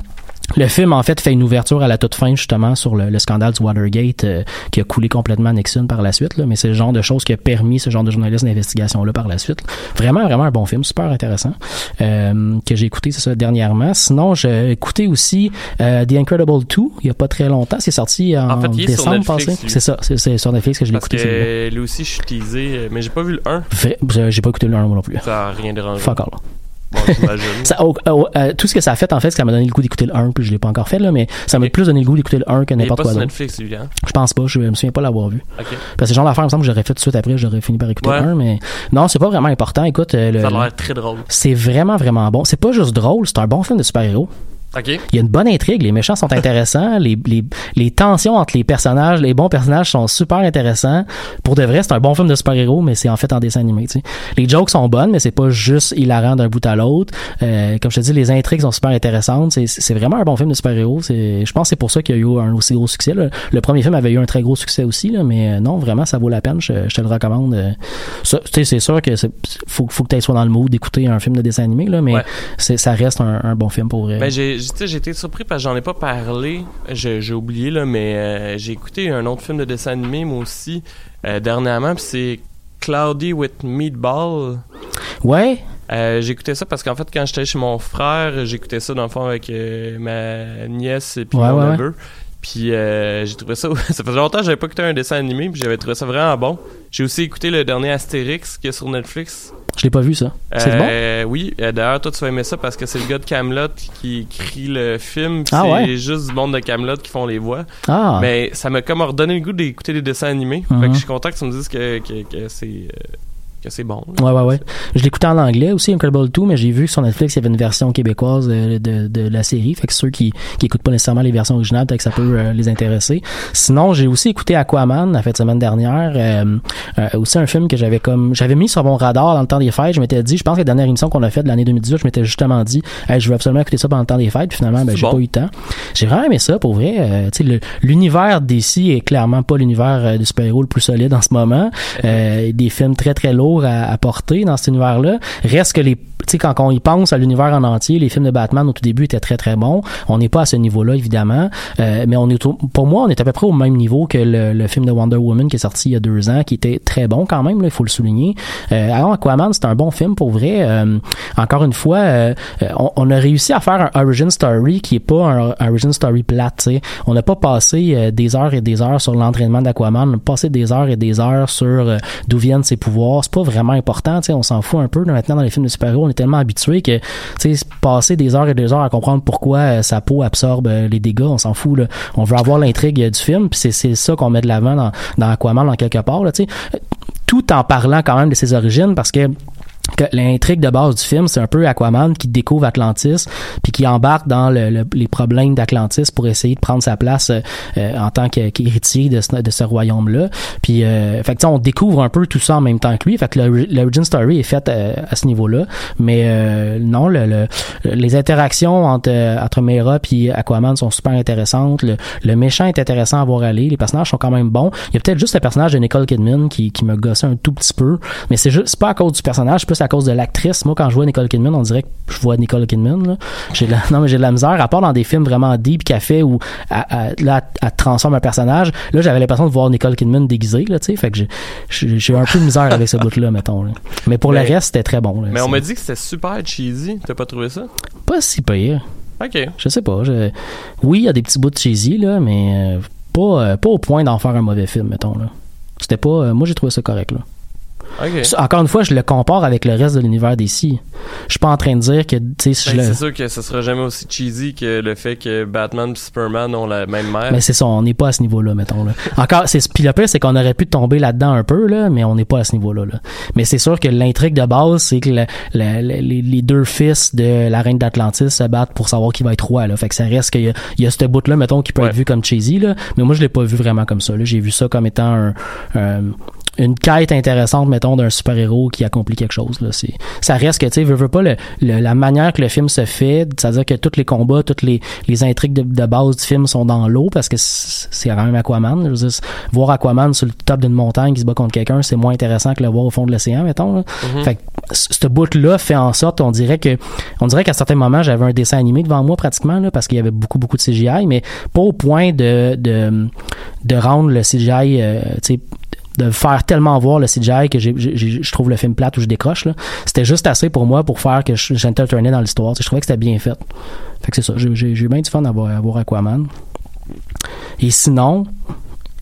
Le film, en fait, fait une ouverture à la toute fin, justement, sur le, le scandale du Watergate euh, qui a coulé complètement Nixon par la suite. Là, mais c'est le genre de choses qui a permis ce genre de journalisme d'investigation-là par la suite. Vraiment, vraiment un bon film, super intéressant, euh, que j'ai écouté, c'est ça, dernièrement. Sinon, j'ai écouté aussi euh, The Incredible 2, il y a pas très longtemps. C'est sorti en, En fait, décembre passé. C'est ça, c'est, sur Netflix que je l'ai écouté. que lui aussi, je suis teasé, mais j'ai pas vu le 1. Vrai- j'ai pas écouté le 1 moi non plus. Ça a rien dérangé. Fuck all. Bon. Ça, oh, oh, euh, tout ce que ça a fait, en fait, c'est que ça m'a donné le goût d'écouter le 1, puis je l'ai pas encore fait, là, mais ça m'a plus donné le goût d'écouter le 1 que n'importe quoi sur d'autre. Netflix, lui, hein? Je pense pas, je me souviens pas l'avoir vu. Parce que genre d'affaire, il me semble que j'aurais fait tout de suite après, j'aurais fini par écouter Ouais. le 1, mais non, c'est pas vraiment important. Écoute, euh, le- Ça a l'air très drôle. c'est vraiment, vraiment bon. C'est pas juste drôle, c'est un bon film de super-héros. Ok. Il y a une bonne intrigue, les méchants sont intéressants, les, les, les tensions entre les personnages, les bons personnages sont super intéressants. Pour de vrai, c'est un bon film de super-héros, mais c'est en fait en dessin animé. Tu sais. Les jokes sont bonnes, mais c'est pas juste hilarant d'un bout à l'autre. Euh, comme je te dis, les intrigues sont super intéressantes. C'est, c'est vraiment un bon film de super-héros. Je pense que c'est pour ça qu'il y a eu un aussi gros succès. là. Le premier film avait eu un très gros succès aussi, là, mais euh, non, vraiment, ça vaut la peine. Je, je te le recommande. Euh, c'est sûr que faut, faut que tu sois dans le mood d'écouter un film de dessin animé, là, mais Ouais. ça reste un, un bon film pour vrai. Ben, j'ai, été surpris parce que j'en ai pas parlé. J'ai, oublié, là, mais euh, j'ai écouté un autre film de dessin animé, moi aussi, euh, dernièrement, puis c'est Cloudy with Meatball. ouais, Euh, j'écoutais ça parce qu'en fait, quand j'étais chez mon frère, j'écoutais ça dans le fond avec ma nièce et puis Ouais, mon ouais, neveu. Puis euh, j'ai trouvé ça. ça faisait longtemps que j'avais pas écouté un dessin animé, puis j'avais trouvé ça vraiment bon. J'ai aussi écouté le dernier Astérix qui est sur Netflix. je l'ai pas vu ça. C'est bon? Euh, Oui, euh, d'ailleurs, toi, tu vas aimer ça parce que c'est le gars de Camelot qui écrit le film. puis Ah c'est ouais? juste du monde de Camelot qui font les voix. Ah, Mais ça m'a comme redonné le goût d'écouter des dessins animés. Fait que je suis content que tu me dises que, que, que c'est euh, que c'est bon. là. Ouais, ouais, ouais. Je l'écoutais en anglais aussi, Incredible 2, mais j'ai vu que sur Netflix, il y avait une version québécoise euh, de, de, la série. Fait que ceux qui, qui écoutent pas nécessairement les versions originales, peut-être que ça peut euh, les intéresser. Sinon, j'ai aussi écouté Aquaman la fin de semaine dernière. Euh, euh, aussi un film que j'avais comme, j'avais mis sur mon radar dans le temps des fêtes. Je m'étais dit, je pense que la dernière émission qu'on a faite de l'année 2018, je m'étais justement dit, hey, je veux absolument écouter ça pendant le temps des fêtes. Puis finalement, ben, j'ai bon. pas eu le temps. J'ai vraiment aimé ça, pour vrai. Tu sais, l'univers DC est clairement pas l'univers de super-héros le plus solide en ce moment. Euh, des films très très lourds à, porter dans cet univers-là. Reste que les, tu sais, quand on y pense à l'univers en entier, les films de Batman au tout début étaient très très bons. On n'est pas à ce niveau-là évidemment, Euh, mais on est pour moi on est à peu près au même niveau que le, film de Wonder Woman qui est sorti il y a deux ans, qui était très bon quand même, il faut le souligner. Euh, alors Aquaman c'est un bon film pour vrai. Euh, encore une fois, on, a réussi à faire un origin story qui est pas un origin story sais. On n'a pas passé des heures et des heures sur l'entraînement d'Aquaman, on a passé des heures et des heures sur d'où viennent ses pouvoirs. Pas vraiment important, on s'en fout un peu. Maintenant dans les films de super-héros, on est tellement habitué que passer des heures et des heures à comprendre pourquoi euh, sa peau absorbe euh, les dégâts, on s'en fout. Là. On veut avoir l'intrigue euh, du film, puis c'est ça qu'on met de l'avant dans, dans Aquaman en quelque part. Là, tout en parlant quand même de ses origines parce que l'intrigue de base du film, c'est un peu Aquaman qui découvre Atlantis, puis qui embarque dans le- le- les problèmes d'Atlantis pour essayer de prendre sa place euh, euh, en tant qu'héritier de ce, de ce royaume-là. Puis, euh, fait que, on découvre un peu tout ça en même temps que lui. Fait que l'origin story est faite euh, à ce niveau-là. Mais euh, non, le, le- les interactions entre, entre Mera puis Aquaman sont super intéressantes. Le, méchant est intéressant à voir aller. Les personnages sont quand même bons. Il y a peut-être juste le personnage de Nicole Kidman qui, qui me gossait un tout petit peu. Mais c'est juste, pas à cause du personnage, plus à cause de l'actrice. Moi, quand je vois Nicole Kidman, on dirait que je vois Nicole Kidman. J'ai la, non, mais j'ai de la misère. À part dans des films vraiment deep qu'elle fait où là, elle transforme un personnage. Là, j'avais l'impression de voir Nicole Kidman déguisée. Là, tu sais. fait que j'ai- un peu de misère avec ce bout-là, mettons. là. Mais pour Mais- le reste, c'était très bon. là. Mais on m'a dit que c'était super cheesy. T'as pas trouvé ça? pas si pire. Ok. Je sais pas. je- Oui, il y a des petits bouts de cheesy, là, mais euh, pas, euh, pas au point d'en faire un mauvais film, mettons. Là. C'était pas. euh, moi, j'ai trouvé ça correct. Là. Encore une fois, je le compare avec le reste de l'univers d'ici. Je suis pas en train de dire que, tu sais, Ben, le- c'est sûr que ce sera jamais aussi cheesy que le fait que Batman et Superman ont la même mère. Mais c'est ça, on n'est pas à ce niveau-là, mettons. Là. Encore, c'est puis le pire, c'est qu'on aurait pu tomber là-dedans un peu, là, mais on n'est pas à ce niveau-là. Là. Mais c'est sûr que l'intrigue de base, c'est que le- le- le- les, les deux fils de la reine d'Atlantis se battent pour savoir qui va être roi. Là. Fait que ça reste qu'il y a, il y a ce bout-là, mettons, qui peut Ouais. être vu comme cheesy, là. Mais moi, je l'ai pas vu vraiment comme ça. Là. J'ai vu ça comme étant un, un- une quête intéressante, mettons, d'un super-héros qui accomplit quelque chose. Là. C'est, ça reste que, tu sais, veux, veux pas le, le- la manière que le film se fait, c'est-à-dire que tous les combats, toutes les, les intrigues de, de base du film sont dans l'eau parce que c'est quand même Aquaman. Je veux dire, voir Aquaman sur le top d'une montagne qui se bat contre quelqu'un, c'est moins intéressant que le voir au fond de l'océan, mettons. là. Fait que ce bout-là fait en sorte, on dirait que, on dirait qu'à certains moments, j'avais un dessin animé devant moi pratiquement, là, parce qu'il y avait beaucoup, beaucoup de CGI, mais pas au point de, de, de rendre le CGI, euh, tu sais, de faire tellement voir le CGI que je trouve le film plate ou je décroche là. C'était juste assez pour moi pour faire que j'intertenais dans l'histoire. Je trouvais que c'était bien fait. Fait que c'est ça. J'ai eu bien du fun à voir Aquaman. Et sinon,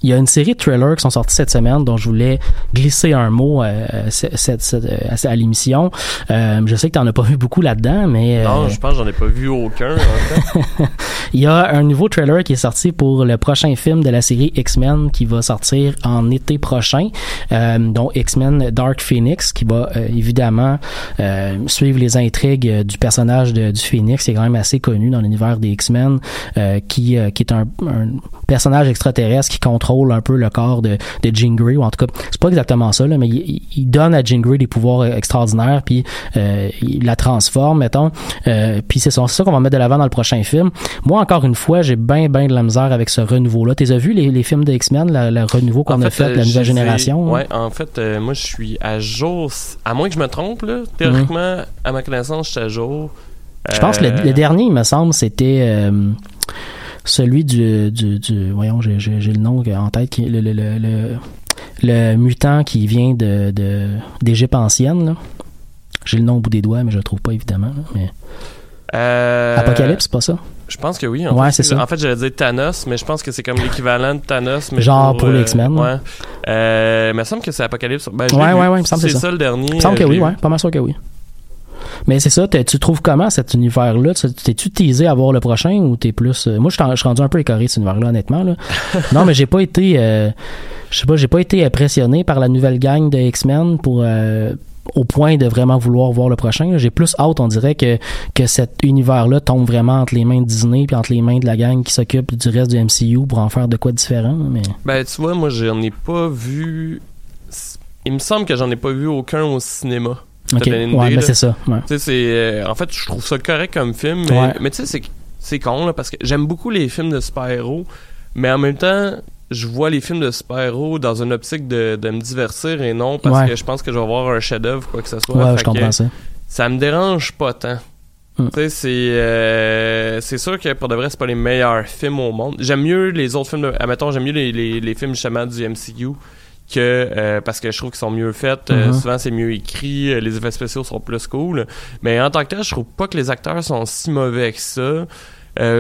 il y a une série de trailers qui sont sortis cette semaine dont je voulais glisser un mot euh, cette- cette- cette- euh, à l'émission. Euh, je sais que tu n'en as pas vu beaucoup là-dedans, mais euh, Non, je pense que j'en ai pas vu aucun, en fait. il y a un nouveau trailer qui est sorti pour le prochain film de la série X-Men qui va sortir en été prochain, euh, dont X-Men Dark Phoenix, qui va euh, évidemment euh, suivre les intrigues euh, du personnage de- du Phoenix, qui est quand même assez connu dans l'univers des X-Men, euh, qui, euh, qui est un, un personnage extraterrestre qui contrôle un peu le corps de, de Jean Grey, ou en tout cas, c'est pas exactement ça, là, mais il, il donne à Jean Grey des pouvoirs euh, extraordinaires, puis euh, il la transforme, mettons, euh, puis c'est ça, qu'on va mettre de l'avant dans le prochain film. Moi, encore une fois, j'ai bien, bien de la misère avec ce renouveau-là. T'es as vu les, les films de X-Men, le renouveau qu'on En a fait, la nouvelle génération? hein? Ouais, en fait, moi, je suis à jour. À moins que je me trompe, là. Théoriquement, à ma connaissance, je suis à jour. Je pense que le, le dernier, il me semble, c'était euh, celui du, du, du- voyons, j'ai, le nom en tête, qui, le, le, le, le, mutant qui vient de, de d'Égypte ancienne. Là. J'ai le nom au bout des doigts, mais je le trouve pas évidemment. là, mais... euh, Apocalypse, c'est pas ça? Je pense que oui. En Ouais, fait, c'est ça. En fait, j'allais dire Thanos, mais je pense que c'est comme l'équivalent de Thanos. Mais Genre pour les euh, X-Men, Ouais. Euh, il me semble que c'est Apocalypse. Ben, Ouais, ouais, ouais, il me semble que c'est c'est ça. le dernier. Il me semble euh, que je oui, ouais, pas mal sûr que oui. Mais c'est ça, tu trouves comment cet univers-là? Tu- T'es-tu teasé à voir le prochain ou t'es plus... euh, moi, je suis rendu un peu écoré cet univers-là, honnêtement. Là. non, mais j'ai pas été... euh, je sais pas, j'ai pas été impressionné par la nouvelle gang de X-Men pour... euh, au point de vraiment vouloir voir le prochain. J'ai plus hâte, on dirait, que, que cet univers-là tombe vraiment entre les mains de Disney puis entre les mains de la gang qui s'occupe du reste du MCU pour en faire de quoi de différent. Mais... Ben, tu vois, moi, j'en ai pas vu. Il me semble que j'en ai pas vu aucun au cinéma. Ouais, ben c'est ça. Ouais. C'est. euh, en fait, je trouve ça correct comme film, mais, Ouais. mais tu sais, c'est- con, là, parce que j'aime beaucoup les films de super-héros, mais en même temps, je vois les films de super-héros dans une optique de, de me divertir et non parce que je pense que je vais voir un chef-d'œuvre, quoi que ce soit. Ouais, je que comprends ça. Ça me dérange pas tant. Hmm. Tu sais, c'est euh, c'est sûr que pour de vrai, c'est pas les meilleurs films au monde. J'aime mieux les autres films, de, admettons, j'aime mieux les, les, les films justement du MCU que euh, parce que je trouve qu'ils sont mieux faits. Euh, Mhm. souvent, c'est mieux écrit. euh, les effets spéciaux sont plus cool. Mais en tant que tel, je trouve pas que les acteurs sont si mauvais que ça.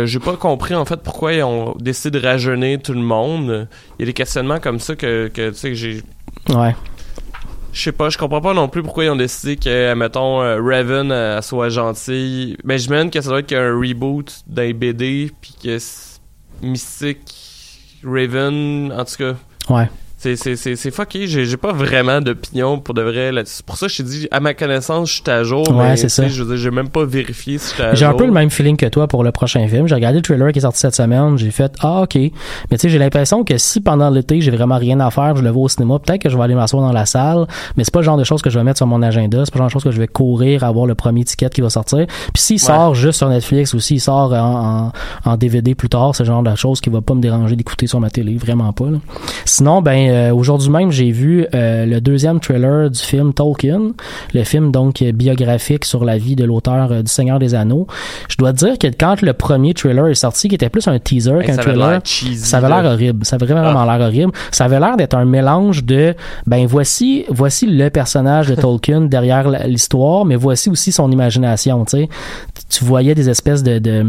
J'ai pas compris en fait pourquoi ils ont décidé de rajeunir tout le monde. Il y a des questionnements comme ça que, que tu sais que j'ai Ouais. je sais pas, je comprends pas non plus pourquoi ils ont décidé que, mettons, Raven soit gentil. Mais j'imagine que ça doit être qu'il y a un reboot d'un BD, puis que Mystique, Raven, en tout cas. Ouais. C'est, c'est, c'est, c'est fucké, j'ai, j'ai pas vraiment d'opinion pour de vrai là-dessus. C'est pour ça que je t'ai dit, à ma connaissance, je suis à jour, Ouais, mais c'est ça. je j'ai même pas vérifié si j'étais à J'ai un peu le même feeling que toi pour le prochain film. J'ai regardé le trailer qui est sorti cette semaine. J'ai fait Ah, ok. Mais tu sais, j'ai l'impression que si pendant l'été, j'ai vraiment rien à faire, je le vois au cinéma, peut-être que je vais aller m'asseoir dans la salle. Mais c'est pas le genre de choses que je vais mettre sur mon agenda. C'est pas le genre de choses que je vais courir à voir le premier ticket qui va sortir. Puis s'il sort juste sur Netflix ou s'il sort en, en, en DVD plus tard, c'est le genre de choses qui va pas me déranger d'écouter sur ma télé. Vraiment pas. là. Sinon, ben euh, aujourd'hui même, j'ai vu euh, le deuxième trailer du film Tolkien. Le film donc biographique sur la vie de l'auteur euh, du Seigneur des Anneaux. Je dois dire que quand le premier trailer est sorti, qui était plus un teaser Hey, qu'un trailer, ça avait l'air horrible. Ça avait vraiment Ah. l'air horrible. Ça avait l'air d'être un mélange de, ben voici, voici le personnage de Tolkien derrière l'histoire, mais voici aussi son imagination. Tu sais, tu voyais des espèces de, de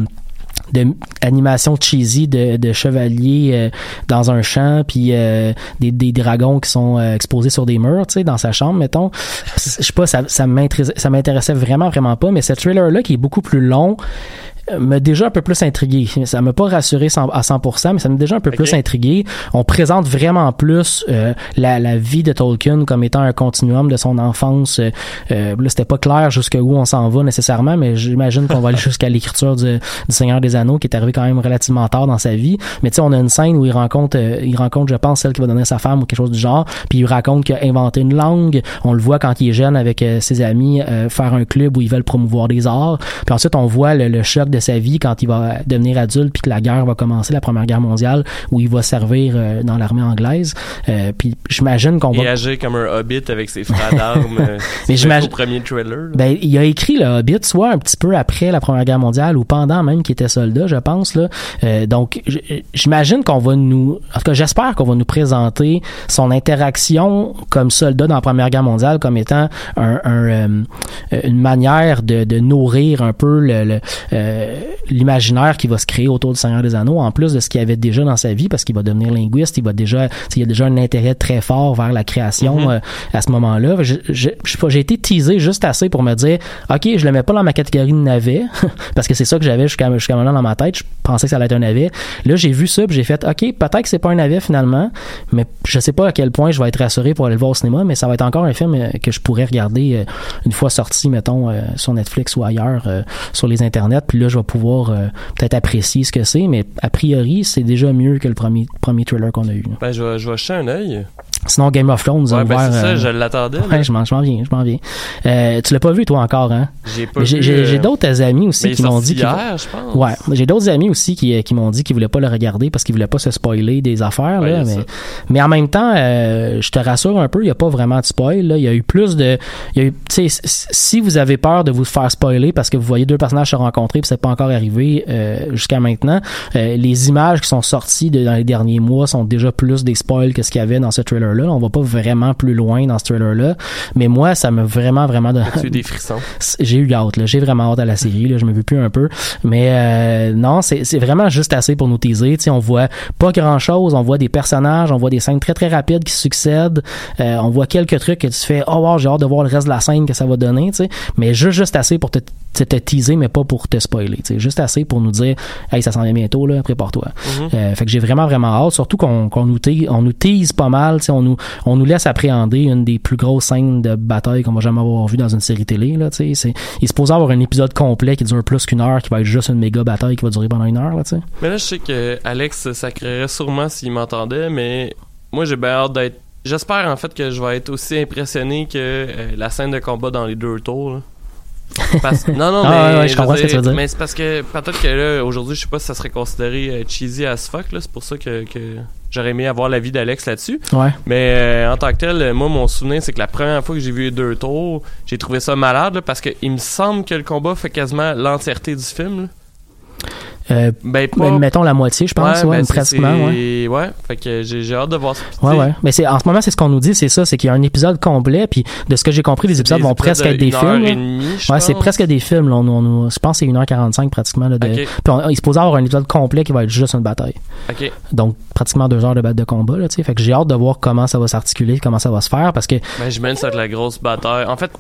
de animation cheesy de, de chevaliers euh, dans un champ puis euh, des, des dragons qui sont euh, exposés sur des murs tu sais dans sa chambre mettons. Je sais pas ça ça m'intéressait vraiment vraiment pas mais ce trailer là qui est beaucoup plus long m'a déjà un peu plus intrigué. Ça m'a pas rassuré à 100%, mais ça m'a déjà un peu plus intrigué. On présente vraiment plus euh, la, la vie de Tolkien comme étant un continuum de son enfance. Euh, euh, là, c'était pas clair jusqu'où on s'en va nécessairement, mais j'imagine qu'on va aller jusqu'à l'écriture du, du Seigneur des Anneaux, qui est arrivé quand même relativement tard dans sa vie. Mais tu sais, on a une scène où il rencontre, euh, il rencontre, je pense, celle qui va donner sa femme ou quelque chose du genre, puis il raconte qu'il a inventé une langue. On le voit quand il est jeune avec euh, ses amis euh, faire un club où ils veulent promouvoir des arts. Puis ensuite, on voit le, le choc de sa vie quand il va devenir adulte, puis que la guerre va commencer, la Première Guerre mondiale, où il va servir euh, dans l'armée anglaise. Euh, puis j'imagine qu'on va Et agir comme un hobbit avec ses frères d'armes. euh, Mais j'imagine- premier trailer. là. Ben, il a écrit le Hobbit soit un petit peu après la Première Guerre mondiale ou pendant même qu'il était soldat, je pense là. Euh, donc j'imagine qu'on va nous en tout cas j'espère qu'on va nous présenter son interaction comme soldat dans la Première Guerre mondiale comme étant un, un, euh, une manière de, de nourrir un peu le, le, euh, l'imaginaire qui va se créer autour du Seigneur des Anneaux en plus de ce qu'il avait déjà dans sa vie parce qu'il va devenir linguiste, il va déjà il y a déjà un intérêt très fort vers la création Mhm. euh, à ce moment-là. J'ai été teasé juste assez pour me dire, OK, je le mets pas dans ma catégorie de navet, parce que c'est ça que j'avais jusqu'à jusqu'à maintenant dans ma tête. Je pensais que ça allait être un navet. Là, j'ai vu ça, j'ai fait, OK, peut-être que c'est pas un navet finalement, mais je sais pas à quel point je vais être rassuré pour aller le voir au cinéma, mais ça va être encore un film euh, que je pourrais regarder euh, une fois sorti, mettons, sur Netflix ou ailleurs, sur les internets, puis là, je vais pouvoir euh, peut-être apprécier ce que c'est, mais a priori, c'est déjà mieux que le premier, premier trailer qu'on a eu. Ben, je vais, je un œil. Sinon, Game of Thrones Ouais, ben, c'est ça, euh, je l'attendais. Ouais, je m'en, viens, je m'en viens. Euh, tu l'as pas vu toi encore, hein? J'ai pas J'ai, euh, d'autres amis aussi mais qui m'ont dit hier, je pense. Ouais, j'ai d'autres amis aussi qui, qui m'ont dit qu'ils voulaient pas le regarder parce qu'ils voulaient pas se spoiler des affaires. Ouais, là, mais, en même temps, euh, je te rassure un peu, il y a pas vraiment de spoil. Là. Il y a eu plus de, il y a eu, tu sais, si vous avez peur de vous faire spoiler parce que vous voyez deux personnages se rencontrer puis c'est pas encore arrivé euh, jusqu'à maintenant, euh, les images qui sont sorties de- dans les derniers mois sont déjà plus des spoils que ce qu'il y avait dans ce trailer-là. On va pas vraiment plus loin dans ce trailer-là, mais moi, ça m'a vraiment, vraiment As-tu eu des frissons? j'ai eu hâte là. J'ai vraiment hâte à la série là. Je me veux plus un peu. Mais euh, non c'est vraiment juste assez pour nous teaser. Tu sais on voit pas grand chose on voit des personnages. On voit des scènes très très rapides qui succèdent. Euh, on voit quelques trucs que tu fais oh wow j'ai hâte de voir le reste de la scène que ça va donner tu sais. Mais juste juste assez pour te te, te teaser mais pas pour te spoiler tu sais. Juste assez pour nous dire hey ça s'en vient bientôt là. Prépare-toi. Mhm. euh, fait que j'ai vraiment vraiment hâte. Surtout qu'on nous tease, on nous tease pas mal tu sais. On nous on nous laisse appréhender une des plus grosses scènes de bataille qu'on va jamais avoir vu dans une série télé là c'est il est supposé avoir un épisode complet qui dure plus qu'une heure qui va être juste une méga bataille qui va durer pendant une heure là Mais là, je sais que Alex sacrerait sûrement s'il m'entendait, mais moi, j'ai bien hâte d'être. J'espère en fait que je vais être aussi impressionné que euh, la scène de combat dans les deux tours. là. Parce- Non, non, Ah, mais, ouais, ouais, je comprends ce que tu veux dire. Mais c'est parce que peut-être que là, aujourd'hui, je sais pas si ça serait considéré euh, cheesy as fuck. là. C'est pour ça que, que j'aurais aimé avoir l'avis d'Alex là-dessus. ouais Mais euh, en tant que tel, moi, mon souvenir, c'est que la première fois que j'ai vu les deux tours, j'ai trouvé ça malade là, parce que il me semble que le combat fait quasiment l'entièreté du film. là. Euh, Ben, pas, ben, mettons la moitié je pense ouais, ben, c'est- pratiquement ouais ouais. Fait que j'ai hâte de voir ça. Ouais, ouais. Mais c'est, en ce moment, c'est ce qu'on nous dit, c'est ça, c'est qu'il y a un épisode complet, puis de ce que j'ai compris, les épisodes des vont épisodes presque de être des films. demie, Ouais, c'est presque des films, là. On, on- je pense que c'est 1h45 pratiquement, là, de, puis on, il se pose avoir un épisode complet qui va être juste une bataille. Ok. Donc, pratiquement deux heures de battle de combat, là, tu sais. Fait que j'ai hâte de voir comment ça va s'articuler, comment ça va se faire, parce que, Ben, j'imagine ça être la grosse bataille. En fait,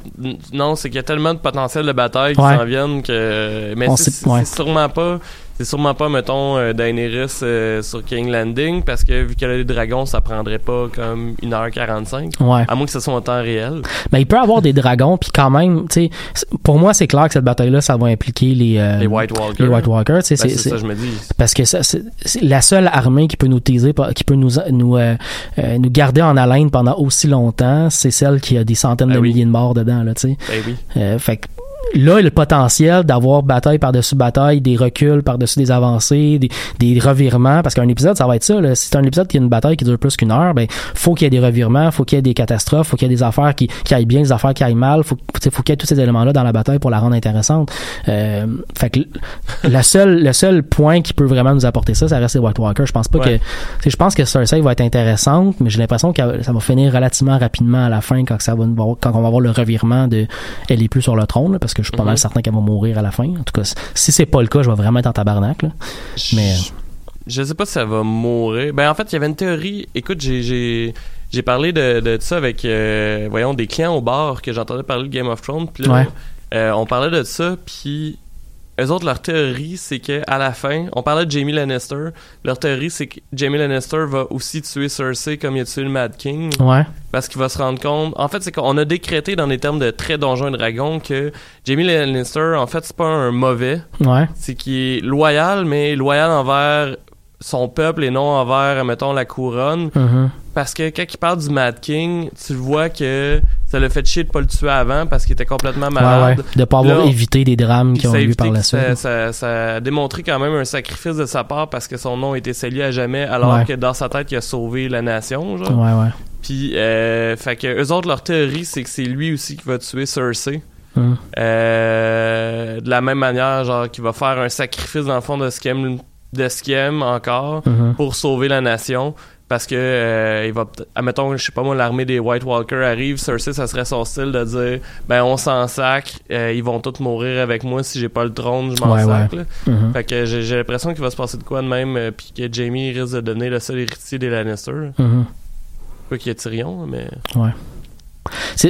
non, c'est qu'il y a tellement de potentiel de bataille qui Ouais. s'en viennent que. Mais ouais. c'est sûrement pas. C'est sûrement pas, mettons, euh, Daenerys euh, sur King Landing, parce que vu qu'elle a des dragons, ça prendrait pas comme 1h45. ouais. À moins que ce soit en temps réel. Mais il peut avoir des dragons, puis quand même, tu sais, pour moi, c'est clair que cette bataille-là, ça va impliquer les, euh, Les White Walkers. les White Walkers, tu sais, Ben, c'est- ça, je me dis. parce que ça, c'est la seule armée qui peut nous teaser, qui peut nous nous euh, euh, nous garder en haleine pendant aussi longtemps, c'est celle qui a des centaines Ben de oui. milliers de morts dedans là, tu sais. Ben oui. Euh, fait que là, le potentiel d'avoir bataille par-dessus bataille, des reculs par-dessus des avancées, des, des revirements, parce qu'un épisode, ça va être ça. Là. Si c'est un épisode qui a une bataille qui dure plus qu'une heure, ben faut qu'il y ait des revirements, faut qu'il y ait des catastrophes, faut qu'il y ait des affaires qui, qui aillent bien, des affaires qui aillent mal, faut, tu sais, faut qu'il y ait tous ces éléments-là dans la bataille pour la rendre intéressante. Euh, fait que le seul, le seul point qui peut vraiment nous apporter ça, ça reste les White Walkers. Je pense pas Ouais. que, je pense que Cersei va être intéressante, mais j'ai l'impression que ça va finir relativement rapidement à la fin quand ça va, quand on va avoir le revirement de, elle est plus sur le trône, là, parce que je suis pas Mhm. mal certain qu'elle va mourir à la fin. En tout cas, si c'est pas le cas, je vais vraiment être en tabarnak. Là. Mais- Je- Je sais pas si ça va mourir. Ben, en fait, il y avait une théorie. Écoute, j'ai. j'ai... Parlé de, de ça avec, euh, voyons, des clients au bar que j'entendais parler de Game of Thrones. Puis là, Ouais. euh, on parlait de ça, puis eux autres, leur théorie, c'est que à la fin, on parlait de Jamie Lannister. Leur théorie, c'est que Jamie Lannister va aussi tuer Cersei comme il a tué le Mad King. Ouais. Parce qu'il va se rendre compte. En fait, c'est qu'on a décrété dans des termes de très donjon et dragon que Jamie Lannister, en fait, c'est pas un mauvais. Ouais. C'est qu'il est loyal, mais loyal envers son peuple et non envers, mettons, la couronne. Mhm. Parce que quand il parle du Mad King, tu vois que ça l'a fait chier de pas le tuer avant parce qu'il était complètement Ouais, malade. ouais. De pas avoir Là, évité des drames qui ont a eu par la suite. ça, ça- ça a démontré quand même un sacrifice de sa part parce que son nom était scellé à jamais, alors Ouais. que dans sa tête, il a sauvé la nation. Genre. Ouais, ouais. Puis, euh, fait que eux autres, leur théorie, c'est que c'est lui aussi qui va tuer Cersei. Hum. Euh, de la même manière, genre, qui va faire un sacrifice dans le fond de ce qu'il aime, de ce qu'il aime encore Mhm. pour sauver la nation. Parce que, euh, il va, admettons, je sais pas moi, l'armée des White Walkers arrive, Cersei, ça serait son style de dire, ben, on s'en sac, euh, ils vont tous mourir avec moi si j'ai pas le trône, je m'en Ouais, sac, ouais. là. Mhm. Fait que j'ai l'impression qu'il va se passer de quoi de même, euh, puis que Jamie risque de donner le seul héritier des Lannister. Mhm. Pas qu'il y ait Tyrion, mais. Ouais.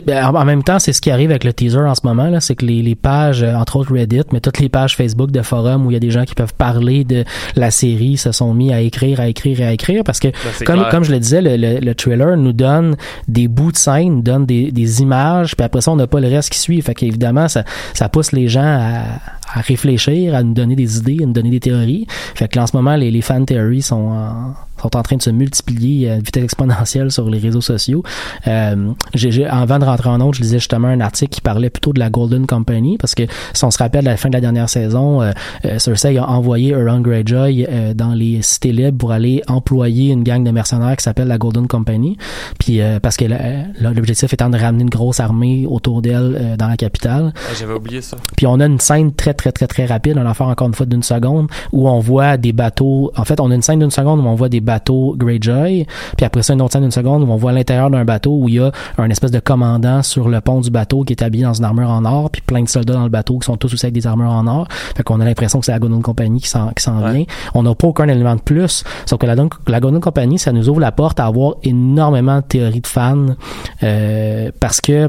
Ben, en même temps, c'est ce qui arrive avec le teaser en ce moment, là, c'est que les, les pages, euh, entre autres Reddit, mais toutes les pages Facebook de forums où il y a des gens qui peuvent parler de la série se sont mis à écrire, à écrire et à écrire parce que, Ben, comme, clair. comme je le disais, le, le, le trailer nous donne des bouts de scène, nous donne des, des images, puis après ça, on n'a pas le reste qui suit. Fait qu'évidemment, ça, ça pousse les gens à, à réfléchir, à nous donner des idées, à nous donner des théories. Fait que là, en ce moment, les, les fan theories sont en, sont en train de se multiplier à vitesse exponentielle sur les réseaux sociaux. Euh, j'ai, avant de rentrer en autre, je lisais justement un article qui parlait plutôt de la Golden Company parce que si on se rappelle à la fin de la dernière saison, euh, euh, Cersei a envoyé Euron Greyjoy euh, dans les cités libres pour aller employer une gang de mercenaires qui s'appelle la Golden Company. Puis euh, parce que l'objectif étant de ramener une grosse armée autour d'elle euh, dans la capitale. Ah, J'avais oublié ça. Puis on a une scène très très très très rapide, on en fait encore une fois d'une seconde, où on voit des bateaux. En fait, on a une scène d'une seconde où on voit des bateaux Greyjoy, puis après ça une autre scène d'une seconde où on voit l'intérieur d'un bateau où il y a un espèce de commandant sur le pont du bateau qui est habillé dans une armure en or, puis plein de soldats dans le bateau qui sont tous aussi avec des armures en or. Fait qu'on a l'impression que c'est la Golden Company qui s'en qui s'en Ouais. vient. On n'a pas aucun élément de plus, sauf que la, la Golden Company, ça nous ouvre la porte à avoir énormément de théories de fans euh, parce que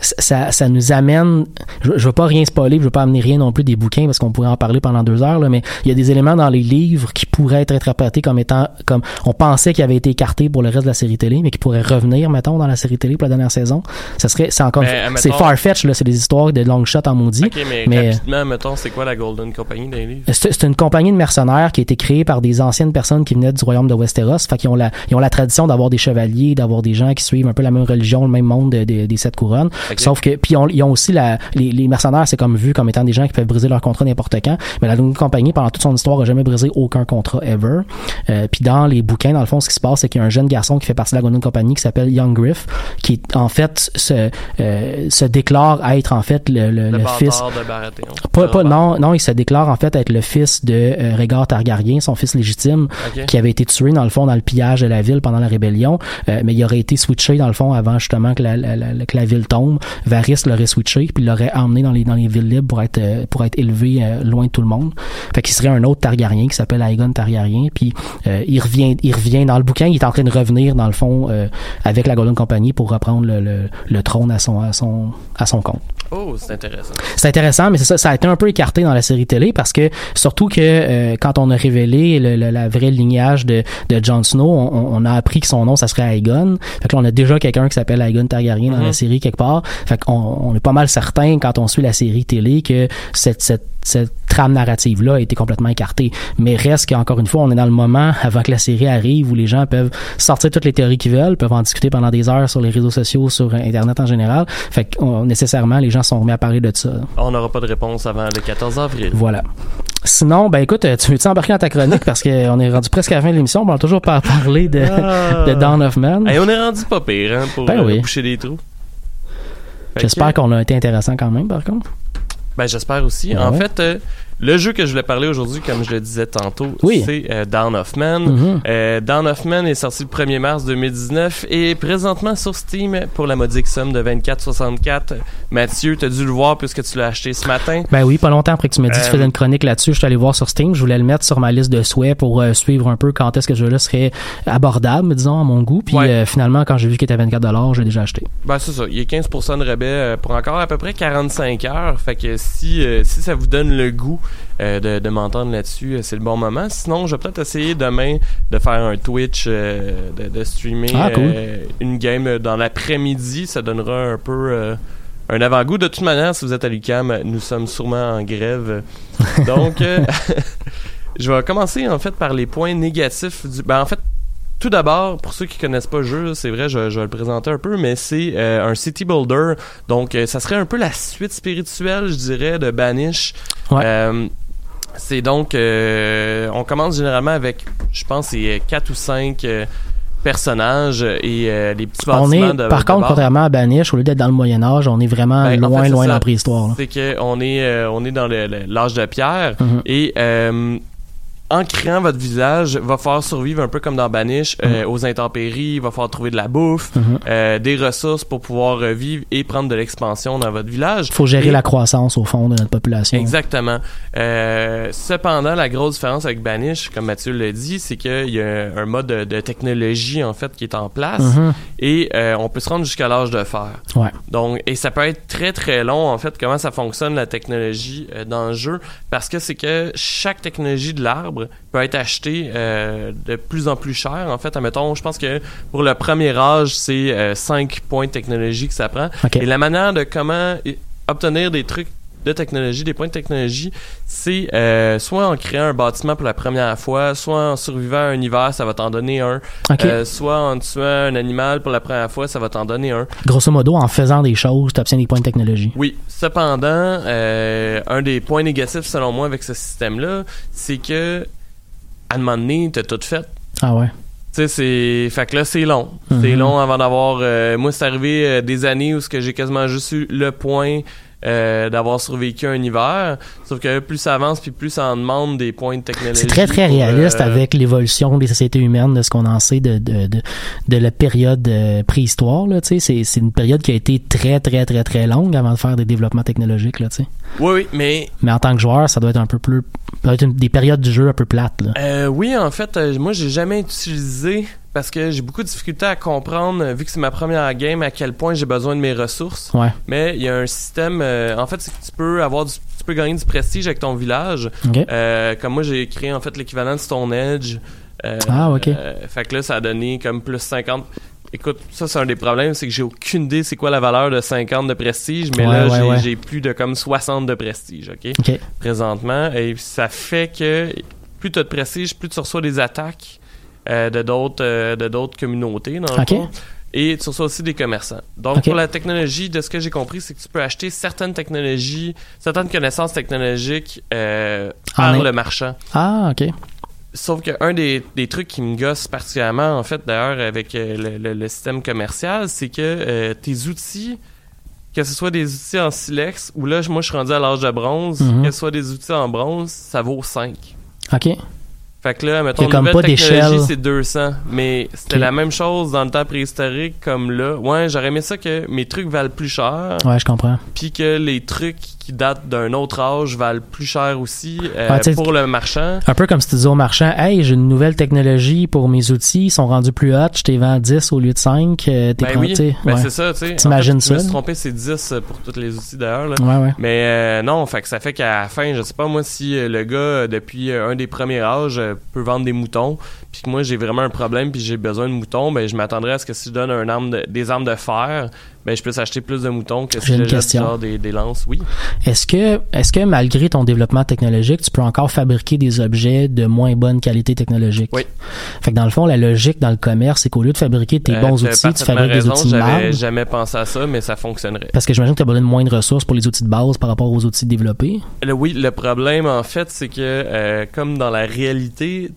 ça, ça nous amène. Je, je veux pas rien spoiler, je veux pas amener rien non plus des bouquins parce qu'on pourrait en parler pendant deux heures, là, mais il y a des éléments dans les livres qui pourraient être interprétés comme étant comme on pensait qu'ils avaient été écartés pour le reste de la série télé, mais qui pourraient revenir, mettons, dans la série télé pour la dernière saison. Ça serait, c'est encore, fois- c'est far-fetch là, c'est des histoires de long shot en maudit. Ok, mais, mais- rapidement, mettons, c'est quoi la Golden Company dans les livres? C'est une compagnie de mercenaires qui a été créée par des anciennes personnes qui venaient du royaume de Westeros. Fait qu'ils ont la, ils ont la tradition d'avoir des chevaliers, d'avoir des gens qui suivent un peu la même religion, le même monde de- de- des sept couronnes. Sauf que, puis on- ils ont aussi la, les, les mercenaires, c'est comme vu comme étant des gens qui peuvent briser leur contrat n'importe quand. Mais la Golden Company, pendant toute son histoire, a jamais brisé aucun contrat ever. Euh, puis dans les bouquins, dans le fond, ce qui se passe, c'est qu'il y a un jeune garçon qui fait partie de la Golden Company qui s'appelle Young Griff, qui en fait se, euh, se déclare être en fait le, le, Le, le fils de Baratheon. pas, pas, non, non, il se déclare en fait être le fils de euh, Rhaegar Targaryen, son fils légitime, qui avait été tué dans le fond dans le pillage de la ville pendant la rébellion, euh, mais il aurait été switché dans le fond avant justement que la, la, la- que la ville tombe. Varys l'aurait switché puis l'aurait emmené dans les villes libres pour être euh, pour être élevé euh, loin de tout le monde. Fait qu'il serait un autre Targaryen qui s'appelle Aegon Targaryen, puis euh, il revient il revient dans le bouquin, il est en train de revenir dans le fond avec la Golden Company pour reprendre le, trône à son compte. Oh, c'est intéressant. C'est intéressant, mais c'est ça, ça a été un peu écarté dans la série télé parce que surtout que euh, quand on a révélé le, le- la vraie lignage de, de Jon Snow, on, on a appris que son nom ça serait Aegon. Fait que là, on a déjà quelqu'un qui s'appelle Aegon Targaryen dans Mhm. la série quelque part. Fait qu'on on est pas mal certain quand on suit la série télé que cette, cette, cette trame narrative là a été complètement écartée. Mais reste qu'encore une fois, on est dans le moment avant que la série arrive où les gens peuvent sortir toutes les théories qu'ils veulent, peuvent en discuter pendant des heures sur les réseaux sociaux, sur internet en général. Fait que on- nécessairement les gens sont remis à parler de ça. On n'aura pas de réponse avant le 14 avril. Voilà. Sinon, ben écoute, euh, tu veux-tu embarquer dans ta chronique? Parce qu'on est rendu presque à la fin de l'émission, on va toujours pas parler de, Ah. de Dawn of Man. Hey, on est rendu pas pire hein, pour Ben euh, oui. boucher des trous. J'espère qu'on a été intéressant quand même, par contre. Ben, j'espère aussi. Ouais, en ouais. fait, euh, Le jeu que je voulais parler aujourd'hui, comme je le disais tantôt, Oui. c'est euh, Down of Man. Mhm. Euh, Down of Man est sorti le 1er mars 2019 et présentement sur Steam pour la modique somme de 24,64. Mathieu, t'as dû le voir puisque tu l'as acheté ce matin. Ben oui, pas longtemps après que tu m'as dit que tu Euh, faisais une chronique là-dessus, je suis allé voir sur Steam. Je voulais le mettre sur ma liste de souhaits pour euh, suivre un peu quand est-ce que ce jeu-là serait abordable, disons, à mon goût. Puis Ouais. euh, finalement, quand j'ai vu qu'il était à 24 j'ai déjà acheté. Ben c'est ça, il y a 15% de rabais euh, pour encore à peu près 45 heures. Fait que si, euh, si ça vous donne le goût euh, de, de m'entendre là-dessus, euh, c'est le bon moment. Sinon, je vais peut-être essayer demain de faire un Twitch, euh, de, de streamer Ah, cool. une game dans l'après-midi. Ça donnera un peu un avant-goût. De toute manière, si vous êtes à l'UQAM, nous sommes sûrement en grève. Donc, je vais commencer en fait par les points négatifs. Du... Ben, en fait, tout d'abord, pour ceux qui connaissent pas le jeu, c'est vrai, je, je vais le présenter un peu, mais c'est euh, un city builder. Donc, euh, ça serait un peu la suite spirituelle, je dirais, de Banish. Ouais. Euh, c'est donc, on commence généralement avec, je pense, c'est quatre ou cinq personnages et euh, les petits bâtiments On est, de par de contre, contrairement à Banish, au lieu d'être dans le Moyen-Âge, on est vraiment Ben, en loin, fait, loin dans la préhistoire. C'est que on est euh, on est dans l'âge de pierre Mhm. et euh, en créant votre visage, va falloir survivre un peu comme dans Banish euh, aux intempéries, il va falloir trouver de la bouffe, Mhm. euh, des ressources pour pouvoir euh, vivre et prendre de l'expansion dans votre village. faut gérer Et- la croissance, au fond, de notre population. Exactement. Euh, cependant, la grosse différence avec Banish, comme Mathieu l'a dit, c'est qu'il y a un mode de, de technologie en fait qui est en place Mhm. et euh, on peut se rendre jusqu'à l'âge de fer. Ouais. Donc, et ça peut être très très long en fait comment ça fonctionne la technologie euh, dans le jeu parce que c'est que chaque technologie de l'arbre peut être achetée euh, de plus en plus cher en fait. Admettons, je pense que pour le premier âge c'est 5 points de technologie que ça prend et la manière de comment obtenir des trucs de technologie, des points de technologie, c'est euh, soit en créant un bâtiment pour la première fois, soit en survivant à un hiver, ça va t'en donner un, euh, soit en tuant un animal pour la première fois, ça va t'en donner un. Grosso modo, en faisant des choses, tu obtiens des points de technologie. Oui, cependant, euh, un des points négatifs selon moi avec ce système-là, c'est que à un moment donné, t'as tout fait. Ah ouais. Tu sais, c'est. Fait que là, c'est long. C'est Mhm. long avant d'avoir. euh, moi, c'est arrivé euh, des années où ce que j'ai quasiment juste eu le point euh, d'avoir survécu un hiver. Sauf que plus ça avance, puis plus ça en demande des points de technologie. C'est très, très pour, réaliste euh, avec l'évolution des sociétés humaines, de ce qu'on en sait de, de, de, de la période euh, préhistoire. Là, tu sais. c'est, c'est une période qui a été très, très, très, très longue avant de faire des développements technologiques. Là, tu sais. Oui, oui, mais Mais en tant que joueur, ça doit être un peu plus... Ça doit être une- des périodes du jeu un peu plates. Là. Euh, oui, en fait, euh, moi, j'ai jamais utilisé parce que j'ai beaucoup de difficultés à comprendre, euh, vu que c'est ma première game, à quel point j'ai besoin de mes ressources. Ouais. Mais il y a un système. euh, en fait, c'est que tu peux avoir du, tu peux gagner du prestige avec ton village. Euh, comme moi, j'ai créé en fait l'équivalent de Stone Edge. Euh, Ah, ok. fait que là, ça a donné comme plus 50. Écoute, ça, c'est un des problèmes, c'est que j'ai aucune idée c'est quoi la valeur de 50 de prestige, mais Ouais, là, ouais, j'ai, ouais. plus de comme 60 de prestige, OK? OK. présentement. Et ça fait que plus tu as de prestige, plus tu reçois des attaques de d'autres euh, de d'autres communautés, dans le fond. Et tu reçois aussi des commerçants. Donc, pour la technologie, de ce que j'ai compris, c'est que tu peux acheter certaines technologies, certaines connaissances technologiques euh, par le marchand. Ah, OK. Sauf que un des, des trucs qui me gosse particulièrement, en fait, d'ailleurs, avec euh, le, le- le système commercial, c'est que euh, tes outils, que ce soit des outils en silex, ou là, moi, je suis rendu à l'âge de bronze, Mhm. que ce soit des outils en bronze, ça vaut 5. OK. Fait que là, mettons, comme nouvelle pas technologie, c'est 200. Mais c'était la même chose dans le temps préhistorique comme là. Ouais, j'aurais aimé ça que mes trucs valent plus cher, Ouais, je comprends. puis que les trucs qui datent d'un autre âge valent plus cher aussi euh, Ouais, sais, pour le marchand. Un peu comme si tu disais au marchand, hey, j'ai une nouvelle technologie pour mes outils, ils sont rendus plus hot, je t'ai vendu 10 au lieu de 5, euh, t'es Ben oui, ben ouais. c'est ça, tu sais. En T'imagines fait, Je me ça, suis trompé, c'est 10 pour tous les outils d'ailleurs. là. Ouais, ouais. Mais euh, non, fait que ça fait qu'à la fin, je sais pas moi si euh, le gars euh, depuis euh, un des premiers âges euh, peut vendre des moutons, puis que moi j'ai vraiment un problème puis j'ai besoin de moutons, ben je m'attendrais à ce que si je donne un arme de- des armes de fer, ben je puisse acheter plus de moutons que si J'ai des, des lances. Oui. Est-ce que, est-ce que malgré ton développement technologique, tu peux encore fabriquer des objets de moins bonne qualité technologique? Oui. Fait que dans le fond, la logique dans le commerce, c'est qu'au lieu de fabriquer tes Euh, bons outils, tu fabriques des raison, outils de J'avais jamais pensé à ça, mais ça fonctionnerait. Parce que j'imagine que tu as besoin de moins de ressources pour les outils de base par rapport aux outils développés. Le- oui, le problème en fait, c'est que euh, comme dans la réalité,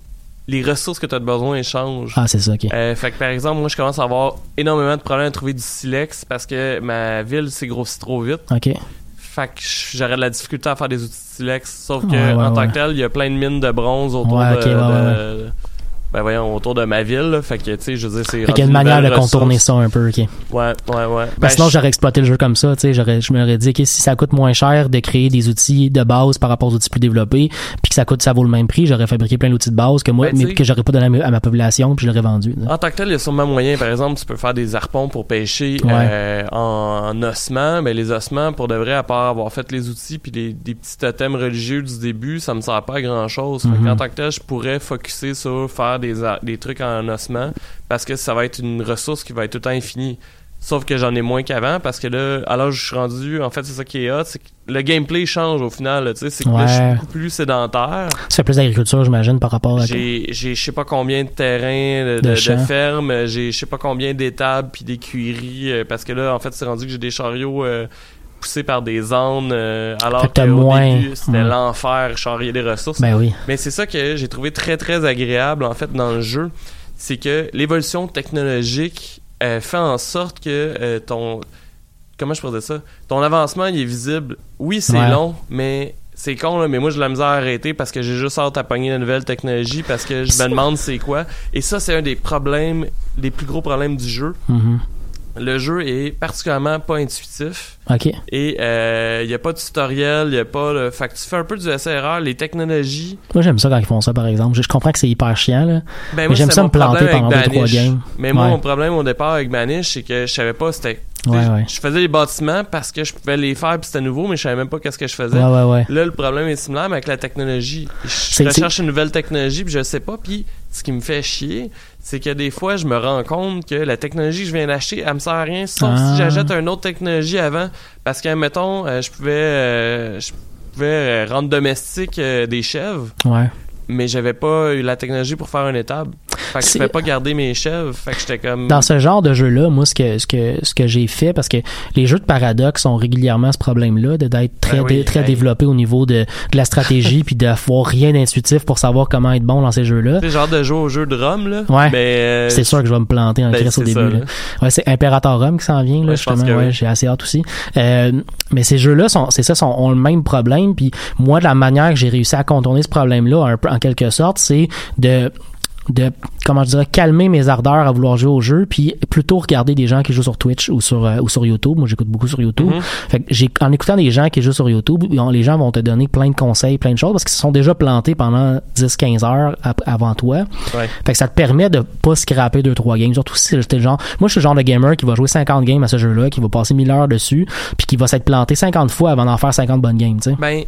les ressources que tu as besoin changent. Ah, c'est ça, ok. Euh, fait que par exemple, moi je commence à avoir énormément de problèmes à trouver du silex parce que ma ville s'est grossie trop vite. Ok. Fait que j'aurais de la difficulté à faire des outils silex. Sauf que, Ouais, ouais, en tant ouais. que tel, il y a plein de mines de bronze autour Ouais, de. de- Ben voyons, autour de ma ville. là. Fait que, tu sais, je veux dire, c'est. Fait qu'il y a une manière de contourner ça un peu, ok. Ouais, ouais, ouais. Ben, sinon, j'aurais exploité le jeu comme ça, tu sais, j'aurais, je m'aurais dit, ok, si ça coûte moins cher de créer des outils de base par rapport aux outils plus développés, puis que ça coûte, ça vaut le même prix, j'aurais fabriqué plein d'outils de base que moi, Ben, mais que j'aurais pas donné à ma, population, puis je l'aurais vendu. En tant que tel, il y a sûrement moyen, par exemple, tu peux faire des harpons pour pêcher Ouais. euh, en, en ossements. Mais les ossements, pour de vrai, à part avoir fait les outils puis les, des petits totems religieux du début, ça me sert pas à grand chose. Mhm. En tant que tel, je pourrais focuser sur faire des, trucs en ossements parce que ça va être une ressource qui va être tout le temps infinie. Sauf que j'en ai moins qu'avant parce que là, alors je suis rendu, en fait, c'est ça qui est hot, c'est que le gameplay change au final. Tu sais, c'est que là, je suis beaucoup plus sédentaire. Tu fais plus d'agriculture, j'imagine, par rapport à. J'ai, je sais pas combien de terrains, de, De de, de champs. fermes, j'ai je sais pas combien d'étables puis d'écuries, euh, parce que là, en fait, c'est rendu que j'ai des chariots euh, poussés par des ânes, euh, alors que moins- début, c'était Ouais. l'enfer, charrier des ressources. Ben oui. Mais c'est ça que j'ai trouvé très, très agréable, en fait, dans le jeu. C'est que l'évolution technologique euh, fait en sorte que euh, ton... Comment je pourrais dire ça? Ton avancement, il est visible. Oui, c'est Ouais. long, mais... C'est con, là, mais moi, j'ai de la misère à arrêter parce que j'ai juste hâte à pogner la nouvelle technologie parce que je me demande c'est quoi. Et ça, c'est un des problèmes, les plus gros problèmes du jeu. Mhm. Le jeu est particulièrement pas intuitif. Ok. Et il n'y a pas de tutoriel, il n'y a pas de... Fait que tu fais un peu du SRR, les technologies... Moi, j'aime ça quand ils font ça, par exemple. Je, je comprends que c'est hyper chiant, là. Ben, Mais j'aime ça me planter pendant avec deux, trois Banish. games. Mais moi, Ouais. mon problème au départ avec Banish, c'est que je savais pas c'était. Ouais, ouais. Je faisais les bâtiments parce que je pouvais les faire puis c'était nouveau, mais je savais même pas qu'est-ce que je faisais. Ouais. Là, le problème est similaire, mais avec la technologie. Je recherche une nouvelle technologie, puis je sais pas. Puis ce qui me fait chier, c'est que des fois, je me rends compte que la technologie que je viens d'acheter, elle me sert à rien, sauf Ah. si j'achète une autre technologie avant. Parce que, mettons, euh, je pouvais, euh, je pouvais euh, rendre domestique euh, des chèvres, Ouais. mais j'avais pas eu la technologie pour faire une étable. Fait que je pouvais pas garder mes chèvres. Fait que j'étais comme. Dans ce genre de jeu-là, moi, ce que, ce que, ce que j'ai fait, parce que les jeux de paradoxe ont régulièrement ce problème-là, d'être très, Ben oui, dé- très hey. développé au niveau de, de la stratégie, puis d'avoir rien d'intuitif pour savoir comment être bon dans ces jeux-là. C'est le genre de jouer au jeu de Rome, là. Ouais. Mais, euh, C'est sûr que je vais me planter en ben, crise au début. ça, là. Ouais, c'est Imperator Rome qui s'en vient, là, Ouais, justement. que Ouais, oui. j'ai assez hâte aussi. Euh, mais ces jeux-là sont, c'est ça, sont, ont le même problème. Puis moi, de la manière que j'ai réussi à contourner ce problème-là, un peu, en quelque sorte, c'est de de comment je dirais calmer mes ardeurs à vouloir jouer au jeu puis plutôt regarder des gens qui jouent sur Twitch ou sur euh, ou sur YouTube. Moi j'écoute beaucoup sur YouTube. Fait que j'ai en écoutant des gens qui jouent sur YouTube les gens vont te donner plein de conseils plein de choses parce qu'ils se sont déjà plantés pendant 10 15 heures avant toi. Ouais. fait que ça te permet de pas scraper deux trois games surtout si t'es le genre moi je suis le genre de gamer qui va jouer 50 games à ce jeu-là qui va passer 1000 heures dessus puis qui va s'être planté 50 fois avant d'en faire 50 bonnes games tu sais. Ben,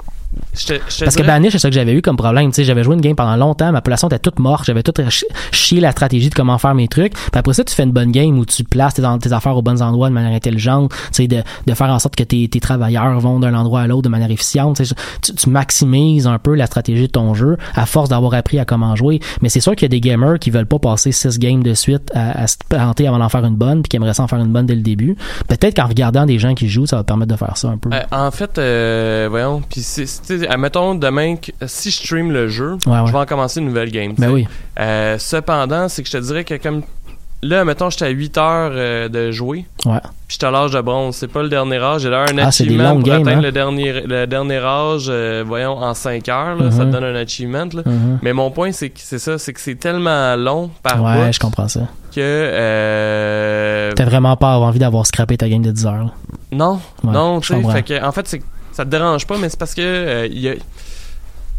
parce que dirais- Banish, c'est ça que j'avais eu comme problème. Tu sais, j'avais joué une game pendant longtemps, ma population était toute morte, j'avais tout ch- chié la stratégie de comment faire mes trucs. Puis après ça, tu fais une bonne game où tu places tes, affaires aux bons endroits de manière intelligente, tu sais, de, de faire en sorte que tes, tes travailleurs vont d'un endroit à l'autre de manière efficiente. Tu, sais, tu, tu maximises un peu la stratégie de ton jeu à force d'avoir appris à comment jouer. Mais c'est sûr qu'il y a des gamers qui veulent pas passer six games de suite à, à se planter avant d'en faire une bonne, puis qui aimeraient ça en faire une bonne dès le début. Peut-être qu'en regardant des gens qui jouent, ça va te permettre de faire ça un peu. Euh, en fait, euh, voyons, puis c'est, admettons demain que si je stream le jeu, Ouais, ouais. je vais en commencer une nouvelle game. Ben oui. Euh, cependant, c'est que je te dirais que comme là, mettons, j'étais à 8 heures euh, de jouer, Ouais. puis j'étais à l'âge de bronze. C'est pas le dernier âge. J'ai là un Ah, achievement pour games, atteindre hein? le dernier le dernier âge, euh, voyons, en 5 heures. Là, Ça te Mhm. donne un achievement. Là. Mhm. Mais mon point, c'est que c'est ça, c'est que c'est tellement long par Ouais, bout je comprends ça. que euh, T'as vraiment pas envie d'avoir scrappé ta game de 10 heures. là. Non, Ouais, non, tu sais, en fait, c'est ça te dérange pas, mais c'est parce que euh, y a, tu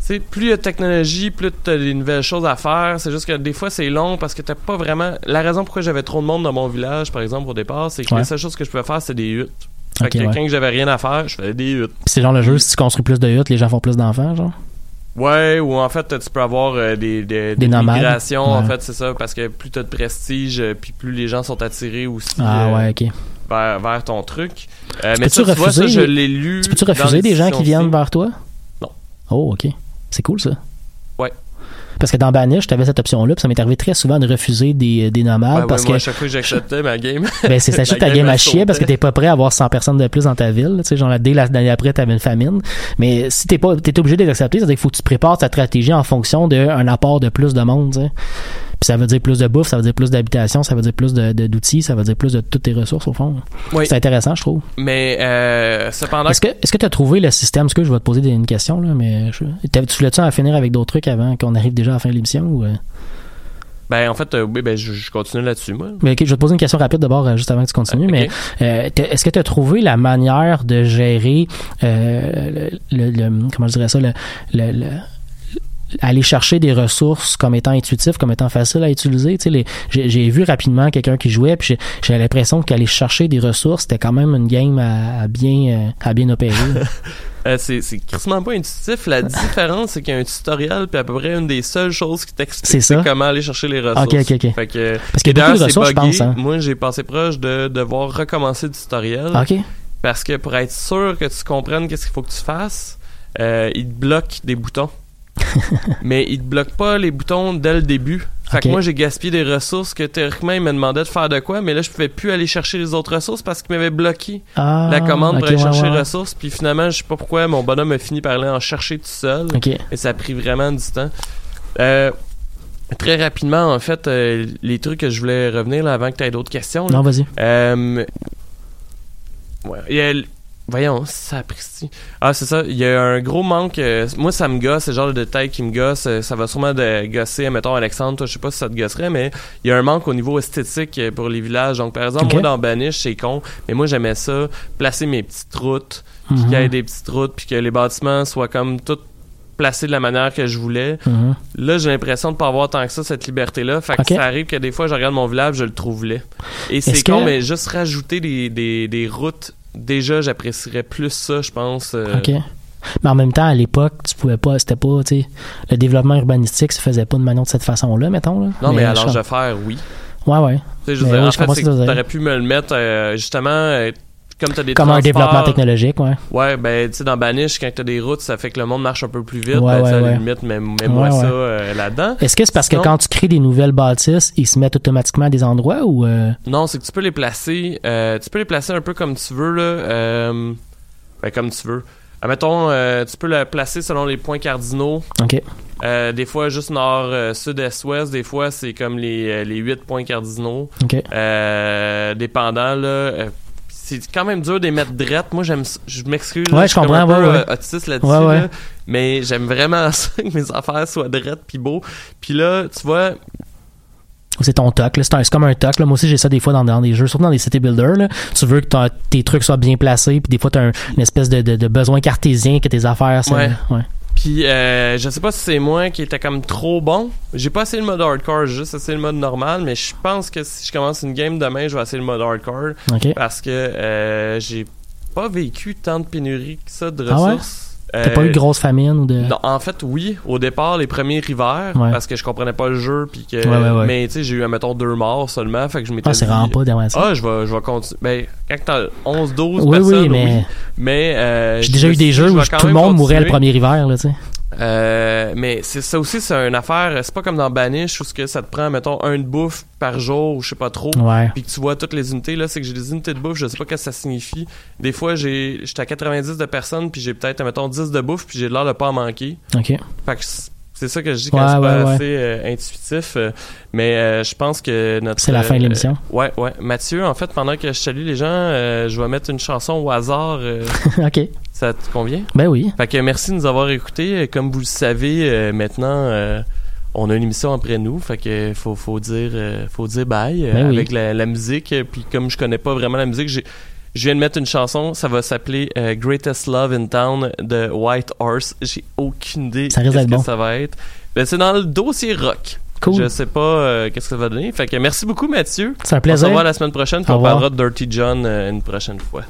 sais, plus il y a de technologie, plus t'as des nouvelles choses à faire. C'est juste que des fois c'est long parce que t'as pas vraiment. La raison pourquoi j'avais trop de monde dans mon village, par exemple, au départ, c'est que Ouais. la seule chose que je pouvais faire, c'est des huttes. Fait Ok, que ouais. quand j'avais rien à faire, je faisais des huttes. C'est genre le jeu, si tu construis plus de huttes, les gens font plus d'enfants, genre? Ouais, ou en fait, tu peux avoir euh, des, des, Des nomades? migrations. En fait, c'est ça, parce que plus t'as de prestige, euh, puis plus les gens sont attirés aussi Ah euh, ouais, ok. Vers, vers ton truc. Euh, mais ça, tu vois, ça, refuser je les- l'ai lu. Tu peux-tu refuser des gens qui viennent vers toi? Non. Oh, ok. C'est cool ça. Ouais. Parce que dans Banish, t'avais cette option-là, puis ça m'est arrivé très souvent de refuser des, des nomades parce ouais, moi, à que chaque fois que j'acceptais ma game. ben, c'est ça la ta game, game à chier parce que t'es pas prêt à avoir 100 personnes de plus dans ta ville. Tu sais, genre dès la- l'année après, t'avais une famine. Mais si t'es pas, t'es obligé de les accepter, c'est-à-dire qu'il faut que tu prépares ta stratégie en fonction d'un apport de plus de monde. tu sais. Puis ça veut dire plus de bouffe, ça veut dire plus d'habitation, ça veut dire plus de, de- d'outils, ça veut dire plus de toutes tes ressources, au fond. Oui. C'est intéressant, je trouve. Mais euh, cependant, Est-ce que est-ce que tu as trouvé le système? Est-ce que je vais te poser une question, là, mais je, tu voulais-tu en finir avec d'autres trucs avant qu'on arrive déjà à la fin de l'émission? Ou, euh? ben en fait, euh, oui, ben je, je continue là-dessus, moi. Mais ok, je vais te poser une question rapide d'abord, euh, juste avant que tu continues. Ok. Mais euh, est-ce que tu as trouvé la manière de gérer le, le- le- comment je dirais ça, le, le- le- aller chercher des ressources comme étant intuitif, comme étant facile à utiliser. Tu sais, j'ai, vu rapidement quelqu'un qui jouait, puis j'ai, l'impression qu'aller chercher des ressources, c'était quand même une game à, à bien euh, à bien opérer. Euh, c'est quasiment pas intuitif. La différence, c'est qu'il y a un tutoriel, puis à peu près une des seules choses qui t'explique comment aller chercher les ressources. Ok, ok, ok. Fait que, Parce qu'il y et a beaucoup de d'ailleurs, c'est ressources, je buggé. pense. Hein. Moi, j'ai passé proche de devoir recommencer le tutoriel. Ok. Parce que pour être sûr que tu comprennes qu'est-ce qu'il faut que tu fasses, euh, il te bloque des boutons. mais il te bloque pas les boutons dès le début. Fait que moi, j'ai gaspillé des ressources que théoriquement, il me demandait de faire de quoi, mais là, je pouvais plus aller chercher les autres ressources parce qu'il m'avait bloqué Ah, la commande pour aller chercher les ouais. ressources. Puis finalement, je sais pas pourquoi, mon bonhomme a fini par aller en chercher tout seul. Ok. Et ça a pris vraiment du temps. Euh, très rapidement, en fait, euh, les trucs que je voulais revenir là, avant que tu aies d'autres questions. là. Non, vas-y. Euh, ouais, Voyons, ça apprécie. Ah, c'est ça. Il y a un gros manque. euh, moi, ça me gosse. C'est le genre de détail qui me gosse. euh, ça va sûrement de gosser, mettons, Alexandre. Toi, je sais pas si ça te gosserait, mais il y a un manque au niveau esthétique euh, pour les villages. Donc, par exemple, moi, dans Banish, c'est con. Mais moi, j'aimais ça. Placer mes petites routes. Puis Mhm. qu'il y ait des petites routes. Puis que les bâtiments soient comme tout placés de la manière que je voulais. Mhm. Là, j'ai l'impression de pas avoir tant que ça, cette liberté-là. Fait que ça arrive que des fois, je regarde mon village, je le trouve laid. Et c'est con, mais juste rajouter des, des, des routes, déjà, j'apprécierais plus ça, je pense. euh, OK. Mais en même temps, à l'époque, tu pouvais pas, c'était pas, tu sais, le développement urbanistique se faisait pas de manière de cette façon-là, mettons, là. Non, mais, à l'âge de faire, oui. Ouais, ouais. Tu sais, je veux Mais dire, oui, en je fait, que t'aurais pu me le mettre, euh, justement, comme t'as des Comme un développement technologique, ouais. Ouais, ben, tu sais, dans Banish, quand t'as des routes, ça fait que le monde marche un peu plus vite. Ouais, ben, ouais, à la ouais. limite, mets- mets-moi Ouais, ça euh, là-dedans. Est-ce que c'est parce que quand tu crées des nouvelles bâtisses, ils se mettent automatiquement à des endroits ou euh, Non, c'est que tu peux les placer. euh, tu peux les placer un peu comme tu veux là. ben, comme tu veux. Admettons, euh, tu peux le placer selon les points cardinaux. OK. Euh, des fois juste nord, euh, sud, est, ouest. Des fois c'est comme les euh, les huit points cardinaux. OK. Euh, dépendant là. C'est quand même dur de les mettre drettes. Moi, j'aime, je m'excuse. Ouais, je comprends, un peu, ouais, ouais. euh, autiste là-dessus. Ouais, ouais. là. mais j'aime vraiment ça que mes affaires soient drettes puis beaux. Puis là, tu vois, c'est ton toc, là. C'est, comme un toc, là. Moi aussi, j'ai ça des fois dans, dans des jeux, surtout dans des city builders, là. Tu veux que tes trucs soient bien placés, puis des fois, t'as un- une espèce de, de, de besoin cartésien que tes affaires, ça. Ouais. Puis euh, je sais pas si c'est moi qui était comme trop bon. J'ai pas essayé le mode hardcore, j'ai juste essayé le mode normal, mais je pense que si je commence une game demain, je vais essayer le mode hardcore parce que euh, j'ai pas vécu tant de pénurie que ça de Ah ouais? T'as Euh, pas eu de grosse famine ou de. non, en fait, oui. Au départ, les premiers hivers, Ouais. parce que je comprenais pas le jeu, puis que. Ouais, ouais. Mais tu sais, j'ai eu, mettons, deux morts seulement, fait que je m'étais Ah, c'est vraiment pas d'avancée. Ah, je vais, je vais continuer. Ben, quand t'as 11, 12 oui, personnes, oui, mais mais euh, j'ai déjà eu des jeux je où tout le monde mourait le continuer. premier hiver, là, tu sais. Euh, mais c'est ça aussi, c'est une affaire. C'est pas comme dans Banish où ce que ça te prend, mettons, un de bouffe par jour ou je sais pas trop. Puis que tu vois toutes les unités. Là, c'est que j'ai des unités de bouffe, je sais pas ce que ça signifie. Des fois, j'ai j'étais à 90 de personnes, puis j'ai peut-être, mettons, 10 de bouffe, puis j'ai l'air de pas en manquer. OK. Fait que c'est ça que je dis quand Ouais, c'est pas ouais, ouais. assez euh, intuitif. euh, mais euh, je pense que notre. C'est la fin de euh, l'émission. ouais, ouais. Mathieu, en fait, pendant que je salue les gens, euh, je vais mettre une chanson au hasard. OK. Ça te convient? Ben oui. Fait que merci de nous avoir écoutés. Euh, Comme vous le savez, euh, maintenant, euh, on a une émission après nous. Fait que faut, faut dire, euh, faut dire bye Ben oui. avec la, la musique. Puis comme je connais pas vraiment la musique, j'ai, je viens de mettre une chanson. Ça va s'appeler Greatest Love in Town de White Horse. J'ai aucune idée qu'est-ce d'être que bon. ça va être. Ben, c'est dans le dossier rock. Cool. Je sais pas euh, qu'est-ce que ça va donner. Fait que merci beaucoup Mathieu. C'est un On se plaisir. revoit la semaine prochaine. On parlera de Dirty John euh, une prochaine fois.